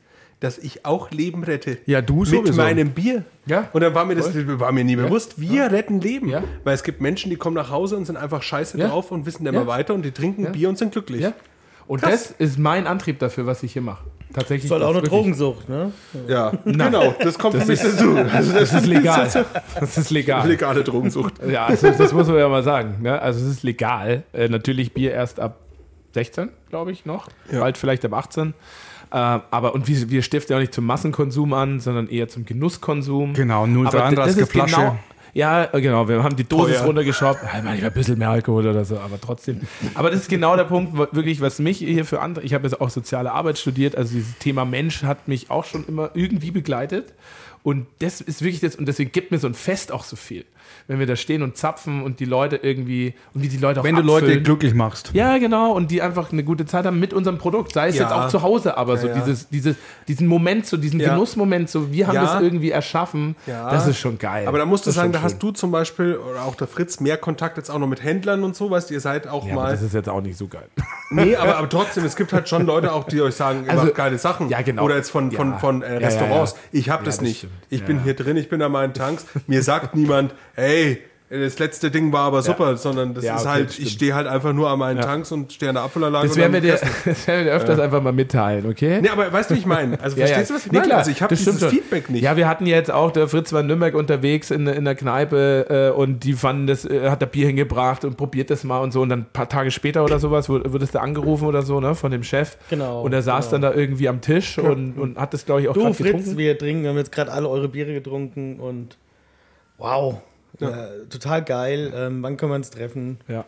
dass ich auch Leben rette.
Ja, du
Mit
sowieso.
meinem Bier.
Ja.
Und dann war mir das war mir nie ja. bewusst. Wir ja. retten Leben. Ja. Weil es gibt Menschen, die kommen nach Hause und sind einfach scheiße drauf und wissen immer weiter und die trinken Bier und sind glücklich.
Und Krass. das ist mein Antrieb dafür, was ich hier mache. Tatsächlich.
Soll auch eine Drogensucht, ne?
Ja, genau. Das kommt das mich dazu.
Also das, das ist legal. Das ist legal.
Legale Drogensucht.
Ja, also das muss man ja mal sagen. Ne? Also es ist legal. Äh, natürlich Bier erst ab 16, glaube ich, noch. Ja. Bald vielleicht ab 18. Äh, aber und wir, wir stiften ja auch nicht zum Massenkonsum an, sondern eher zum Genusskonsum.
Genau, 0,33 Flasche.
Genau, Ja, genau, wir haben die Dosis Teuer. runtergeschraubt. Ja, manchmal ein bisschen mehr Alkohol oder so, aber trotzdem. Aber das ist genau der Punkt, wirklich, was mich hier für andere, ich habe jetzt auch soziale Arbeit studiert, also dieses Thema Mensch hat mich auch schon immer irgendwie begleitet. Und das ist wirklich das, und deswegen gibt mir so ein Fest auch so viel wenn wir da stehen und zapfen und die Leute irgendwie und wie die Leute auch
Wenn abfüllen. du Leute glücklich machst.
Ja, genau. Und die einfach eine gute Zeit haben mit unserem Produkt. Sei es ja. jetzt auch zu Hause, aber ja, so ja. Dieses, dieses, diesen Moment, so diesen Genussmoment, so wir haben das irgendwie erschaffen. Das ist schon geil.
Aber da musst du sagen, da hast du zum Beispiel oder auch der Fritz mehr Kontakt jetzt auch noch mit Händlern und so, weißt du, ihr seid auch mal.
das ist jetzt auch nicht so geil.
Nee, aber, aber trotzdem, es gibt halt schon Leute auch, die euch sagen, ihr also, macht geile Sachen.
Ja, genau.
Oder jetzt von, von, von äh, Restaurants. Ich habe das, das nicht. Stimmt. Ich bin hier drin, ich bin an meinen Tanks. Mir sagt niemand, hey, das letzte Ding war aber super, ja. sondern das ja, ist okay, halt, ich stehe halt einfach nur an meinen ja. Tanks und stehe an der Abfüllanlage.
Das werden wir dir, das werden wir dir öfters einfach mal mitteilen, okay?
Nee, aber weißt du, wie ich meine? Also verstehst du, was ich meine?
Nee, klar, also ich habe dieses Feedback nicht. Ja, wir hatten jetzt auch, der Fritz war in Nürnberg unterwegs in, in der Kneipe äh, und die fanden das, äh, hat der Bier hingebracht und probiert das mal und so und dann ein paar Tage später oder sowas wurdest du angerufen oder so, ne, von dem Chef.
Genau.
Und er saß
genau.
dann da irgendwie am Tisch und, und hat das, glaube ich, auch
gerade getrunken. Fritz, wir trinken, wir haben jetzt gerade alle eure Biere getrunken und wow. Ja. total geil. Ähm, wann können wir uns treffen?
Ja.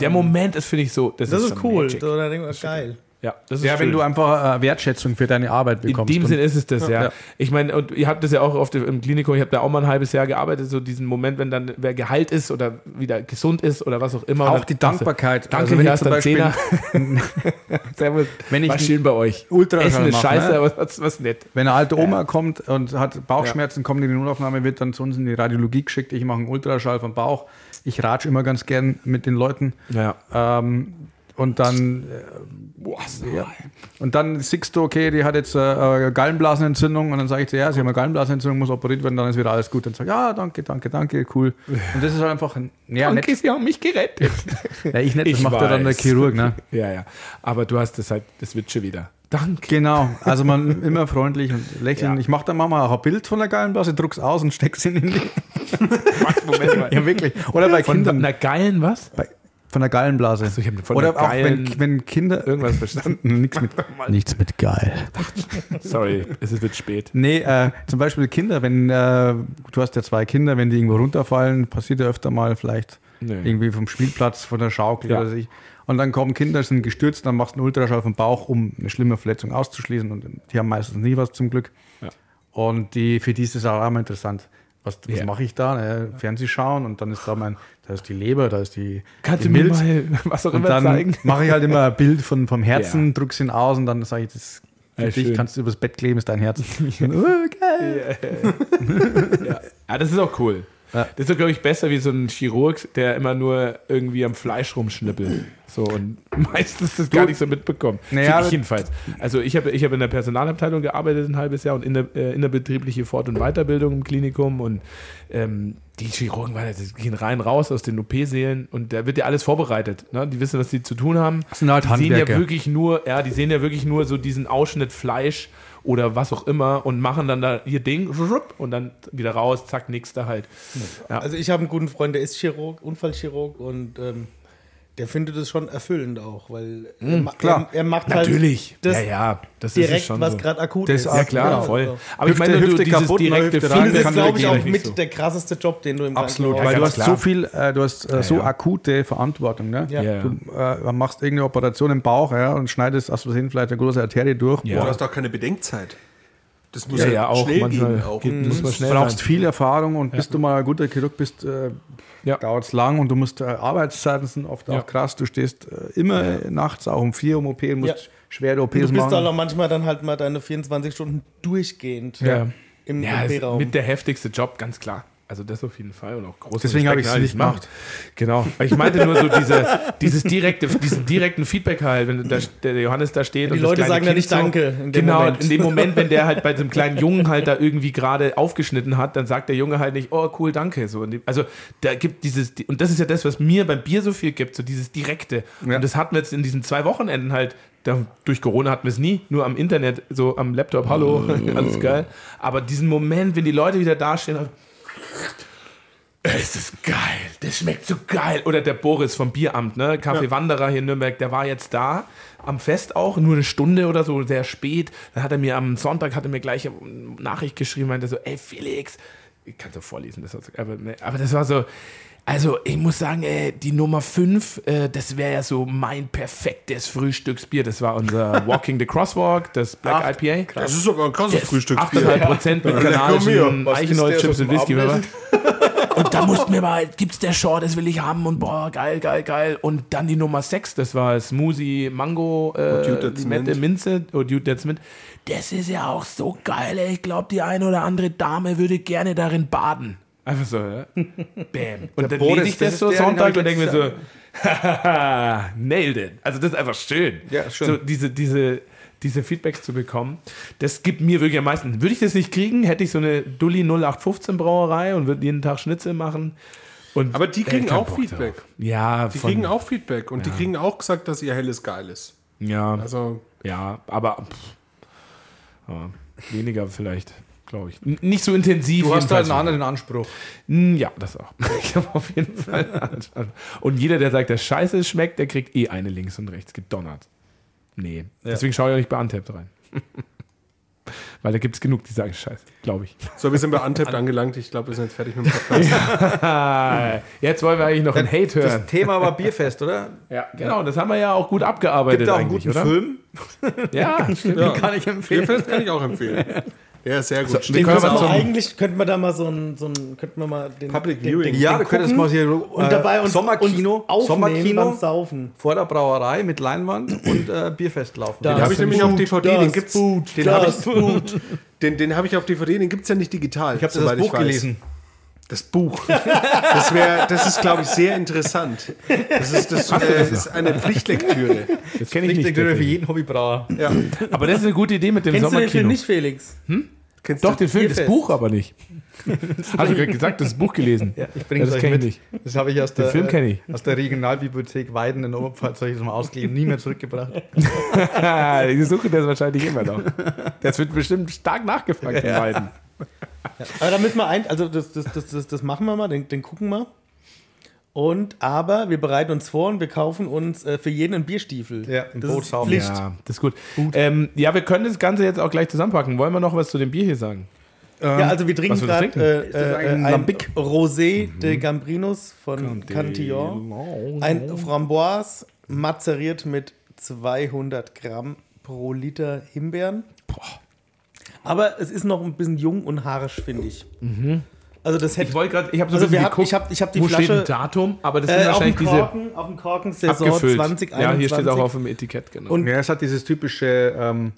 Der Moment ist, finde ich, so.
Das, das ist, ist cool. So, da denke ich, geil.
Ja, das ist ja wenn du einfach äh, Wertschätzung für deine Arbeit bekommst.
In dem Sinn ist es das, ja. ja. Ich meine, und ihr habt das ja auch oft im Klinikum, ich habe da auch mal ein halbes Jahr gearbeitet, so diesen Moment, wenn dann wer geheilt ist oder wieder gesund ist oder was auch immer.
Auch die Dankbarkeit.
Danke, also, wenn ich zum Beispiel, Servus, wenn ich schön bei euch.
Ultraschall
Essen ist mache, scheiße, ne? aber was, was nett.
Wenn eine alte Oma ja. kommt und hat Bauchschmerzen, kommt in die Notaufnahme, wird dann zu uns in die Radiologie geschickt. Ich mache einen Ultraschall vom Bauch. Ich ratsche immer ganz gern mit den Leuten.
Ja.
Ähm, und dann, äh, boah, ja. und dann siehst du, okay, die hat jetzt äh, Gallenblasenentzündung und dann sage ich dir, ja, sie haben eine Gallenblasenentzündung, muss operiert werden, dann ist wieder alles gut. Dann sage ich, ja, danke, danke, danke, cool. Und das ist halt einfach ein,
ja, Danke, nett. Sie haben mich gerettet.
ja, ich nicht, das ich macht ja dann der Chirurg, ne?
Ja, ja. Aber du hast das halt, das wird schon wieder.
Danke. Genau, also man immer freundlich und lächeln. Ja. Ich mache dann mal auch ein Bild von der Gallenblase, druck's aus und steck's in die.
Moment mal. Ja, wirklich.
Oder bei von Kindern.
Einer geilen was?
Bei, von der Gallenblase.
Also ich
von Oder auch wenn, wenn Kinder irgendwas verstanden.
nichts mit,
nichts mit geil.
Sorry, es wird spät.
Nee, äh, zum Beispiel Kinder, wenn äh, du hast ja zwei Kinder, wenn die irgendwo runterfallen, passiert ja öfter mal vielleicht nee. irgendwie vom Spielplatz, von der Schaukel ja. oder sich. Und dann kommen Kinder, sind gestürzt, dann machst du einen Ultraschall vom Bauch, um eine schlimme Verletzung auszuschließen. Und die haben meistens nie was zum Glück. Ja. Und die, für die ist das auch immer interessant was, was ja. mache ich da? Ne? Fernseh schauen und dann ist da mein, da ist die Leber, da ist die.
Kannst
die
du Milz. mir mal was auch immer
dann zeigen? Mache ich halt immer ein Bild von, vom Herzen, ja. drück's ihn aus und dann sage ich, das für ja, dich kannst du übers Bett kleben, ist dein Herz.
oh, geil. Ja. ja, das ist auch cool. Ja. Das ist doch, glaube ich, besser wie so ein Chirurg, der immer nur irgendwie am Fleisch rumschnippelt. So und meistens das gar nicht so mitbekommen. Naja, ich jedenfalls. Also ich habe ich hab in der Personalabteilung gearbeitet ein halbes Jahr und in der äh, innerbetriebliche Fort- und Weiterbildung im Klinikum und ähm, die Chirurgen die gehen rein raus aus den OP-Sälen und da wird ja alles vorbereitet. Ne? Die wissen, was sie zu tun haben.
Das sind halt
die sehen ja wirklich nur, ja, die sehen ja wirklich nur so diesen Ausschnitt Fleisch oder was auch immer und machen dann da ihr Ding und dann wieder raus, zack, nächster halt.
Ja. Also ich habe einen guten Freund, der ist Chirurg, Unfallchirurg und ähm, der findet es schon erfüllend auch, weil
mhm, er, klar.
Er, er, macht
halt Natürlich.
das
ja, ja, das
direkt, schon was so. gerade akut
das ist. Ja, klar, ja, voll.
Aber ich meine,
Hüfte dieses kaputt, direkte
Feedback Das ist, glaube ich, auch mit so. der krasseste Job, den du im
Absolut, weil du hast klar. so viel, äh, du hast äh, so akute Verantwortung. Ne? Du äh, machst irgendeine Operation im Bauch ja, und schneidest aus Versehen vielleicht eine große Arterie durch.
Ja. Du hast auch keine Bedenkzeit.
Das muss ja, ja, ja auch schnell manchmal gehen. Auch.
Geht, muss man schnell brauchst sein. viel Erfahrung und bis du mal ein guter Chirurg bist, äh, ja. dauert es lang und du musst äh, Arbeitszeiten sind oft auch krass. Du stehst äh, immer nachts auch um vier um OP und musst schwere OPs machen. Du bist
dann auch manchmal dann halt mal deine 24 Stunden durchgehend
im OP-Raum. Mit der heftigste Job, ganz klar. Also das auf jeden Fall und auch groß.
Deswegen habe ich es nicht gemacht.
Genau. Ich meinte nur so diese, dieses direkte, diesen direkten Feedback halt, wenn der, der Johannes da steht.
Die und Leute sagen ja nicht Danke.
In genau, Moment. in dem Moment, wenn der halt bei diesem kleinen Jungen halt da irgendwie gerade aufgeschnitten hat, dann sagt der Junge halt nicht, oh cool, danke. So, also da gibt dieses, und das ist ja das, was mir beim Bier so viel gibt, so dieses Direkte. Ja. Und das hatten wir jetzt in diesen zwei Wochenenden halt da, durch Corona hatten wir es nie, nur am Internet, so am Laptop, hallo, alles geil. Aber diesen Moment, wenn die Leute wieder dastehen, es ist geil, das schmeckt so geil. Oder der Boris vom Bieramt, ne? Kaffee ja. Wanderer hier in Nürnberg, der war jetzt da am Fest auch, nur eine Stunde oder so, sehr spät. Dann hat er mir am Sonntag hat er mir gleich eine Nachricht geschrieben, meinte so, ey Felix, ich kann so vorlesen, das so, aber, aber das war so, also ich muss sagen, ey, die Nummer 5, äh, das wäre ja so mein perfektes Frühstücksbier. Das war unser Walking the Crosswalk, das Black Ach, IPA.
Krass. Das ist sogar ein krasses Frühstücksbier.
8,5 Prozent mit kanadischen Eichenholzchips und Whisky. und da mussten wir mal, gibt's der Short, das will ich haben und boah, geil, geil, geil. Und dann die Nummer 6, das war Smoothie Mango, äh, Limette, Minze, oh Dude That's Mint. Das ist ja auch so geil, ey. Ich glaube, die eine oder andere Dame würde gerne darin baden. Einfach so, ja. Bam. Und dann lese ich das so Sonntag und denke mir so, haha, nailed it. Also das ist einfach schön.
Ja, schön.
So diese, diese, diese Feedbacks zu bekommen, das gibt mir wirklich am meisten. Würde ich das nicht kriegen, hätte ich so eine Dulli 0815 Brauerei und würde jeden Tag Schnitzel machen. Und
Aber die kriegen auch Bock Feedback. Drauf.
Ja,
die von, kriegen auch Feedback und ja. die kriegen auch gesagt, dass ihr helles geil ist.
Ja. Also ja, aber pff, ja, weniger vielleicht glaube ich. Nicht so intensiv.
Du hast halt einen anderen Anspruch.
Ja, das auch. Ich habe auf jeden Fall einen Anspruch. Und jeder, der sagt, der Scheiße schmeckt, der kriegt eh eine links und rechts gedonnert. Nee. Ja. Deswegen schaue ich auch nicht bei Untapped rein. Weil da gibt es genug, die sagen Scheiße, glaube ich.
So, wir sind bei Untapped angelangt. Ich glaube, wir sind jetzt fertig mit dem Podcast.
ja. Jetzt wollen wir eigentlich noch ein Hate hören.
Das Thema war Bierfest, oder?
Ja, genau. Das haben wir ja auch gut abgearbeitet. Gibt
auch einen guten
oder?
Film.
Ja,
stimmt. Ja. Kann ich empfehlen.
Bierfest kann ich auch empfehlen. Ja, sehr gut.
So, wir können wir eigentlich könnten wir da mal so ein, so ein könnten wir mal den
Public Viewing.
Den, ja, wir können das mal hier
und dabei uns,
Sommerkino,
uns
Sommerkino
saufen
vor der Brauerei mit Leinwand und äh, Bierfest laufen.
Den habe ich nämlich auf DVD, den gibt's Boot, den habe ich den, den habe ich auf DVD, den gibt's ja nicht digital.
Ich habe das Buch gelesen.
Das Buch. Das, wär, das ist, glaube ich, sehr interessant. Das ist, das, äh, ist eine Pflichtlektüre.
Das kenne ich nicht. Pflichtlektüre für jeden Hobbybrauer.
Ja. Aber das ist eine gute Idee mit dem
Kennst
Sommerkino.
Kennst du den Film nicht, Felix?
Hm? Kennst Doch, den Film, das Buch aber nicht. Habe ich gesagt, das Buch gelesen.
Ja, ich bringe ja, das mit. Nicht.
Das habe ich aus der, Film
ich. aus der Regionalbibliothek Weiden in Oberpfalz habe ich mal ausgeliehen, nie mehr zurückgebracht.
die suchen das wahrscheinlich immer noch. Das wird bestimmt stark nachgefragt in Weiden.
Ja. Aber da müssen wir ein, also das, das, das, das, das machen wir mal, den, den gucken wir. Und aber wir bereiten uns vor und wir kaufen uns äh, für jeden einen Bierstiefel.
Ja,
ein das ist Pflicht. Ja, das ist gut. Ähm, ja, wir können das Ganze jetzt auch gleich zusammenpacken. Wollen wir noch was zu dem Bier hier sagen?
Ähm, ja, also wir trinken gerade äh, äh, ein, ein Rosé mhm. de Gambrinus von Cantillon. Ein Framboise mazeriert mit 200 Gramm pro Liter Himbeeren. Boah. Aber es ist noch ein bisschen jung und haarisch, finde ich.
Mhm.
Also das hätte
ich wollte gerade, ich habe
so also geguckt, ich habe ich hab die
wo
Flasche
steht ein Datum, aber das sind äh, wahrscheinlich
auf Korken, diese auf dem Korken Saison
abgefüllt.
2021.
Ja, hier steht auch auf dem Etikett genau.
Und ja, es hat dieses typische ähm,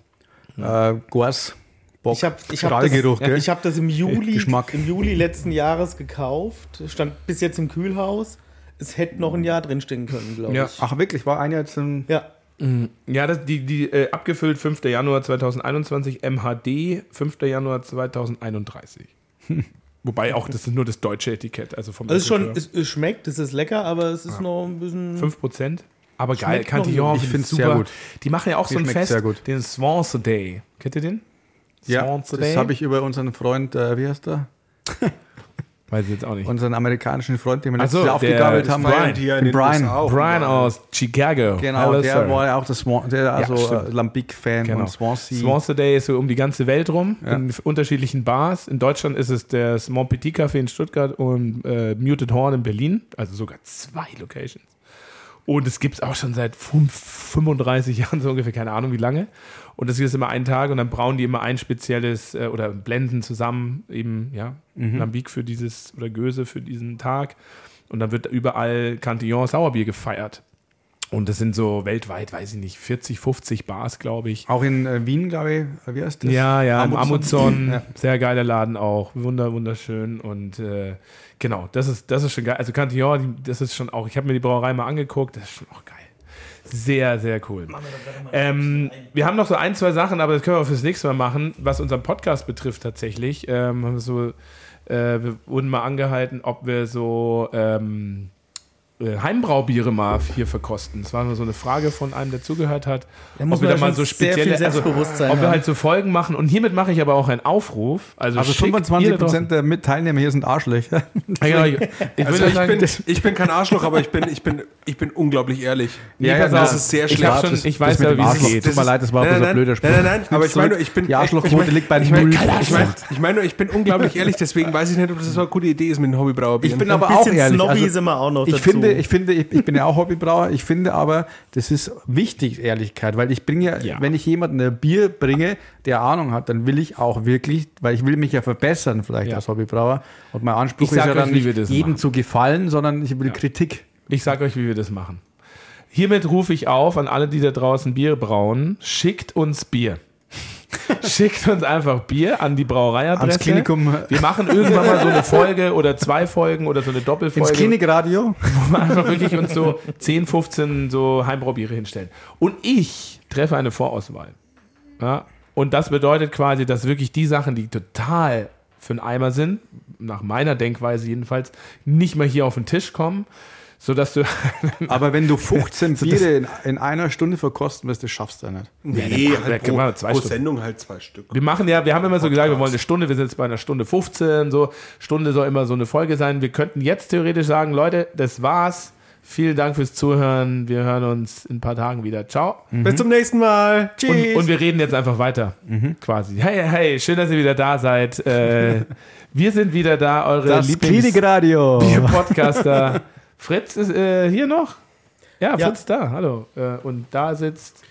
äh, Gors
Bock, ich habe ich hab das, ja, ich hab das im Juli, Geschmack. im Juli letzten Jahres gekauft. Stand bis jetzt im Kühlhaus. Es hätte noch ein Jahr drinstehen können, glaube
ja.
ich.
Ach wirklich, war ein Jahr zum.
Ja.
Mhm. Ja, das, die, die äh, abgefüllt 5. Januar 2021, MHD 5. Januar 2031. Wobei auch, das ist nur das deutsche Etikett. Also vom
also schon, es, es, schmeckt, es ist lecker, aber es ist ja. noch ein bisschen.
5%. Aber geil, Cantillon,
ich finde es sehr gut.
Die machen ja auch die so ein Fest, den Swans Day. Kennt ihr den?
Ja, das habe ich über unseren Freund, äh, wie heißt der?
Weiß ich jetzt auch nicht.
Unseren amerikanischen Freund, den wir
letztes so, Jahr aufgegabelt haben.
Brian, hier in
Brian, Brian aus Chicago.
Genau, Hello, der sir. war ja auch der, Swan, der also ja, äh, Lambic-Fan
genau.
von Swansea.
Swansea Day ist so um die ganze Welt rum, ja. in unterschiedlichen Bars. In Deutschland ist es der Mon Petit Café in Stuttgart und äh, Muted Horn in Berlin. Also sogar zwei Locations. Und es gibt es auch schon seit 35 Jahren, so ungefähr, keine Ahnung wie lange. Und das ist immer ein Tag und dann brauen die immer ein spezielles äh, oder blenden zusammen eben, ja, mhm. Lambic für dieses oder Göse für diesen Tag. Und dann wird überall Cantillon Sauerbier gefeiert. Und das sind so weltweit, weiß ich nicht, 40, 50 Bars, glaube ich.
Auch in äh, Wien, glaube ich, wie heißt das?
Ja, ja, Amazon. Amazon ja. Sehr geiler Laden auch. Wunder, wunderschön. Und äh, genau, das ist, das ist schon geil. Also Cantillon, das ist schon auch, ich habe mir die Brauerei mal angeguckt, das ist schon auch geil. Sehr, sehr cool. Ähm, wir haben noch so ein, zwei Sachen, aber das können wir auch fürs nächste Mal machen, was unseren Podcast betrifft tatsächlich. Ähm, so, äh, wir wurden mal angehalten, ob wir so ähm, äh, Heimbraubiere mal hier verkosten. Das war nur so eine Frage von einem, der zugehört hat. Da ob wir da mal so spezielle, also, ob wir halt so Folgen machen. Und hiermit mache ich aber auch einen Aufruf. Also,
also 25 Prozent der Teilnehmer hier sind Arschlöcher.
Ja, genau, ich, ich, also ich, sagen, bin, ich, bin, kein Arschloch, aber ich bin, ich bin, ich bin unglaublich ehrlich.
Ja, ja, das ist sehr schlecht. Ich, schon, ich weiß ja, wie es geht.
Tut mir leid, das war ein blöder Spruch.
Nein, nein, nein, aber ich meine, ich bin.
Die Arschlochquote liegt bei null.
Ich meine, ich bin unglaublich ehrlich, deswegen weiß ich nicht, ob das so eine gute Idee ist mit dem Hobbybrauerbier.
Ich bin aber auch ehrlich.
Snobby sind wir auch noch
ich finde, ich finde, ich, ich bin ja auch Hobbybrauer. Ich finde aber, das ist wichtig, Ehrlichkeit, weil ich bringe ja, wenn ich jemanden ein Bier bringe, der Ahnung hat, dann will ich auch wirklich, weil ich will mich ja verbessern vielleicht ja. als Hobbybrauer. Und mein Anspruch ist ja dann nicht jedem machen. zu gefallen, sondern ich will ja. Kritik.
Ich sage euch, wie wir das machen. Hiermit rufe ich auf an alle, die da draußen Bier brauen, schickt uns Bier. Schickt uns einfach Bier an die Brauereiadresse. Ans
Klinikum.
Wir machen irgendwann mal so eine Folge oder zwei Folgen oder so eine Doppelfolge.
Ins Klinikradio.
Wo wir einfach wirklich uns so 10, 15 so Heimbraubiere hinstellen. Und ich treffe eine Vorauswahl. Ja? Und das bedeutet quasi, dass wirklich die Sachen, die total für einen Eimer sind, nach meiner Denkweise jedenfalls, nicht mehr hier auf den Tisch kommen, so dass du.
Aber wenn du 15 Biere in, in, einer Stunde verkosten wirst, das schaffst du nicht.
Nee, nee halt pro, pro Stunden. Sendung halt zwei Stück.
Wir machen ja, wir haben immer so gesagt, wir wollen eine Stunde, wir sind jetzt bei einer Stunde 15, so. Stunde soll immer so eine Folge sein. Wir könnten jetzt theoretisch sagen, Leute, das war's. Vielen Dank fürs Zuhören. Wir hören uns in ein paar Tagen wieder. Ciao.
Mhm. Bis zum nächsten Mal.
Tschüss. Und, und, wir reden jetzt einfach weiter. Mhm. Quasi. Hey, hey, schön, dass ihr wieder da seid. Äh, wir sind wieder da, eure
das Lieblings-Klinikradio.
Podcaster. Fritz ist äh, hier noch. Ja, Fritz ja. da. Hallo. Äh, und da sitzt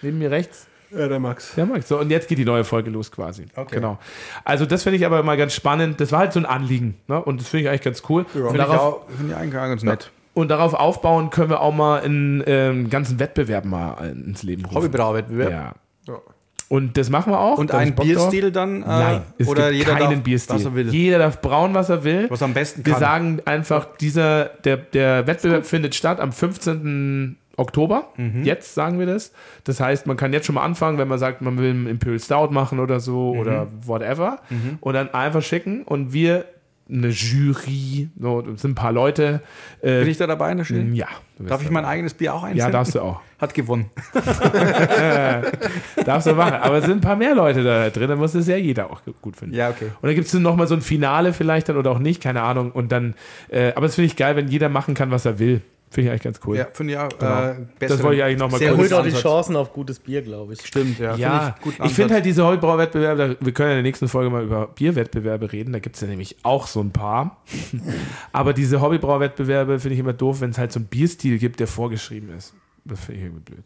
neben mir rechts.
Ja, der Max.
Der Max. So, und jetzt geht die neue Folge los quasi. Okay. Genau. Also, das finde ich aber mal ganz spannend. Das war halt so ein Anliegen. Ne? Und das finde ich eigentlich ganz cool.
Ja, finde ich, auch, find ich eigentlich ganz nett.
Und darauf aufbauen können wir auch mal einen ähm, ganzen Wettbewerb mal ins Leben
rufen. Hobbybrauwettbewerb.
Ja. ja. Und das machen wir auch.
Und ein Bierstil dann?
Äh, Nein, es oder gibt jeder keinen darf, Bierstil. Was er will. Jeder darf brauen, was er will.
Was am besten
Wir kann. sagen einfach, dieser, der, der Wettbewerb findet statt am 15. Oktober. Mhm. Jetzt sagen wir das. Das heißt, man kann jetzt schon mal anfangen, wenn man sagt, man will einen Imperial Stout machen oder so mhm. oder whatever. Mhm. Und dann einfach schicken. Und wir eine Jury, so, das sind ein paar Leute.
Äh, Bin ich da dabei in der Jury?
Ja.
Darf ich mein eigenes Bier auch einstellen?
Ja, darfst du auch.
Hat gewonnen.
darfst du machen. Aber es sind ein paar mehr Leute da drin, dann muss es ja jeder auch gut finden.
Ja, okay.
Und dann gibt es nochmal so ein Finale vielleicht dann oder auch nicht, keine Ahnung. Und dann, äh, aber das finde ich geil, wenn jeder machen kann, was er will. Finde ich eigentlich ganz cool.
Ja, finde ich auch.
Genau. Äh, das wollte ich eigentlich nochmal
kurz erhöht auch die Chancen auf gutes Bier, glaube ich.
Stimmt, ja. Ja, find ich, ich finde halt diese Hobbybrauwettbewerbe, wir können ja in der nächsten Folge mal über Bierwettbewerbe reden, da gibt es ja nämlich auch so ein paar. Aber diese Hobbybrauwettbewerbe finde ich immer doof, wenn es halt so einen Bierstil gibt, der vorgeschrieben ist. Das finde ich irgendwie blöd.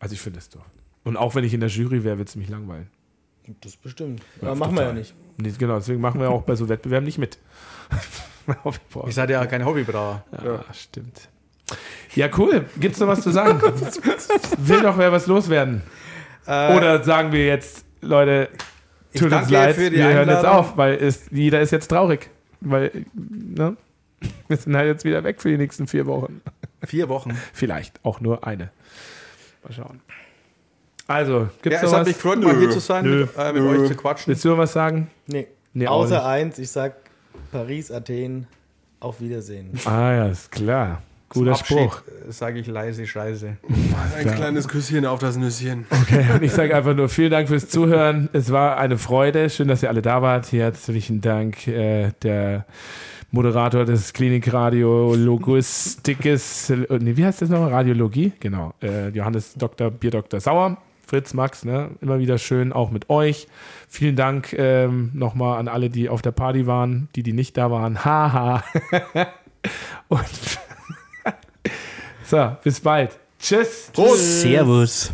Also ich finde das doof. Und auch wenn ich in der Jury wäre, wird es mich langweilen.
Das bestimmt. Ja, Aber machen total. wir ja nicht.
Nee, genau, deswegen machen wir auch bei so Wettbewerben nicht mit.
ich seid ja keine Hobbybrauer.
Ja, ja, stimmt. Ja, cool. Gibt es noch was zu sagen? Will noch wer was loswerden? Äh, Oder sagen wir jetzt, Leute, tut uns leid, wir Einladung. hören jetzt auf, weil es, jeder ist jetzt traurig. Weil, ne? Wir sind halt jetzt wieder weg für die nächsten vier Wochen.
Vier Wochen?
Vielleicht, auch nur eine. Mal schauen. Also,
gibt es ja, noch es was? hat mich gefreut, mal hier zu sein, Nö. mit, äh, mit euch zu quatschen.
Willst du noch was sagen?
Nee. nee Außer eins, ich sag Paris, Athen, auf Wiedersehen.
Ah ja, ist klar. Guter Spruch.
Äh, sage ich leise Scheiße.
Ein ja. kleines Küsschen auf das Nüsschen.
Okay, und ich sage einfach nur vielen Dank fürs Zuhören. Es war eine Freude. Schön, dass ihr alle da wart. Herzlichen Dank. Äh, der Moderator des Klinikradio Logistikes, nee, wie heißt das nochmal? Radiologie? Genau. Äh, Johannes Dr. Bier Dr. Sauer. Fritz, Max, ne? immer wieder schön, auch mit euch. Vielen Dank ähm, nochmal an alle, die auf der Party waren, die, die nicht da waren. Haha. und so, bis bald. Tschüss.
Prost. Servus.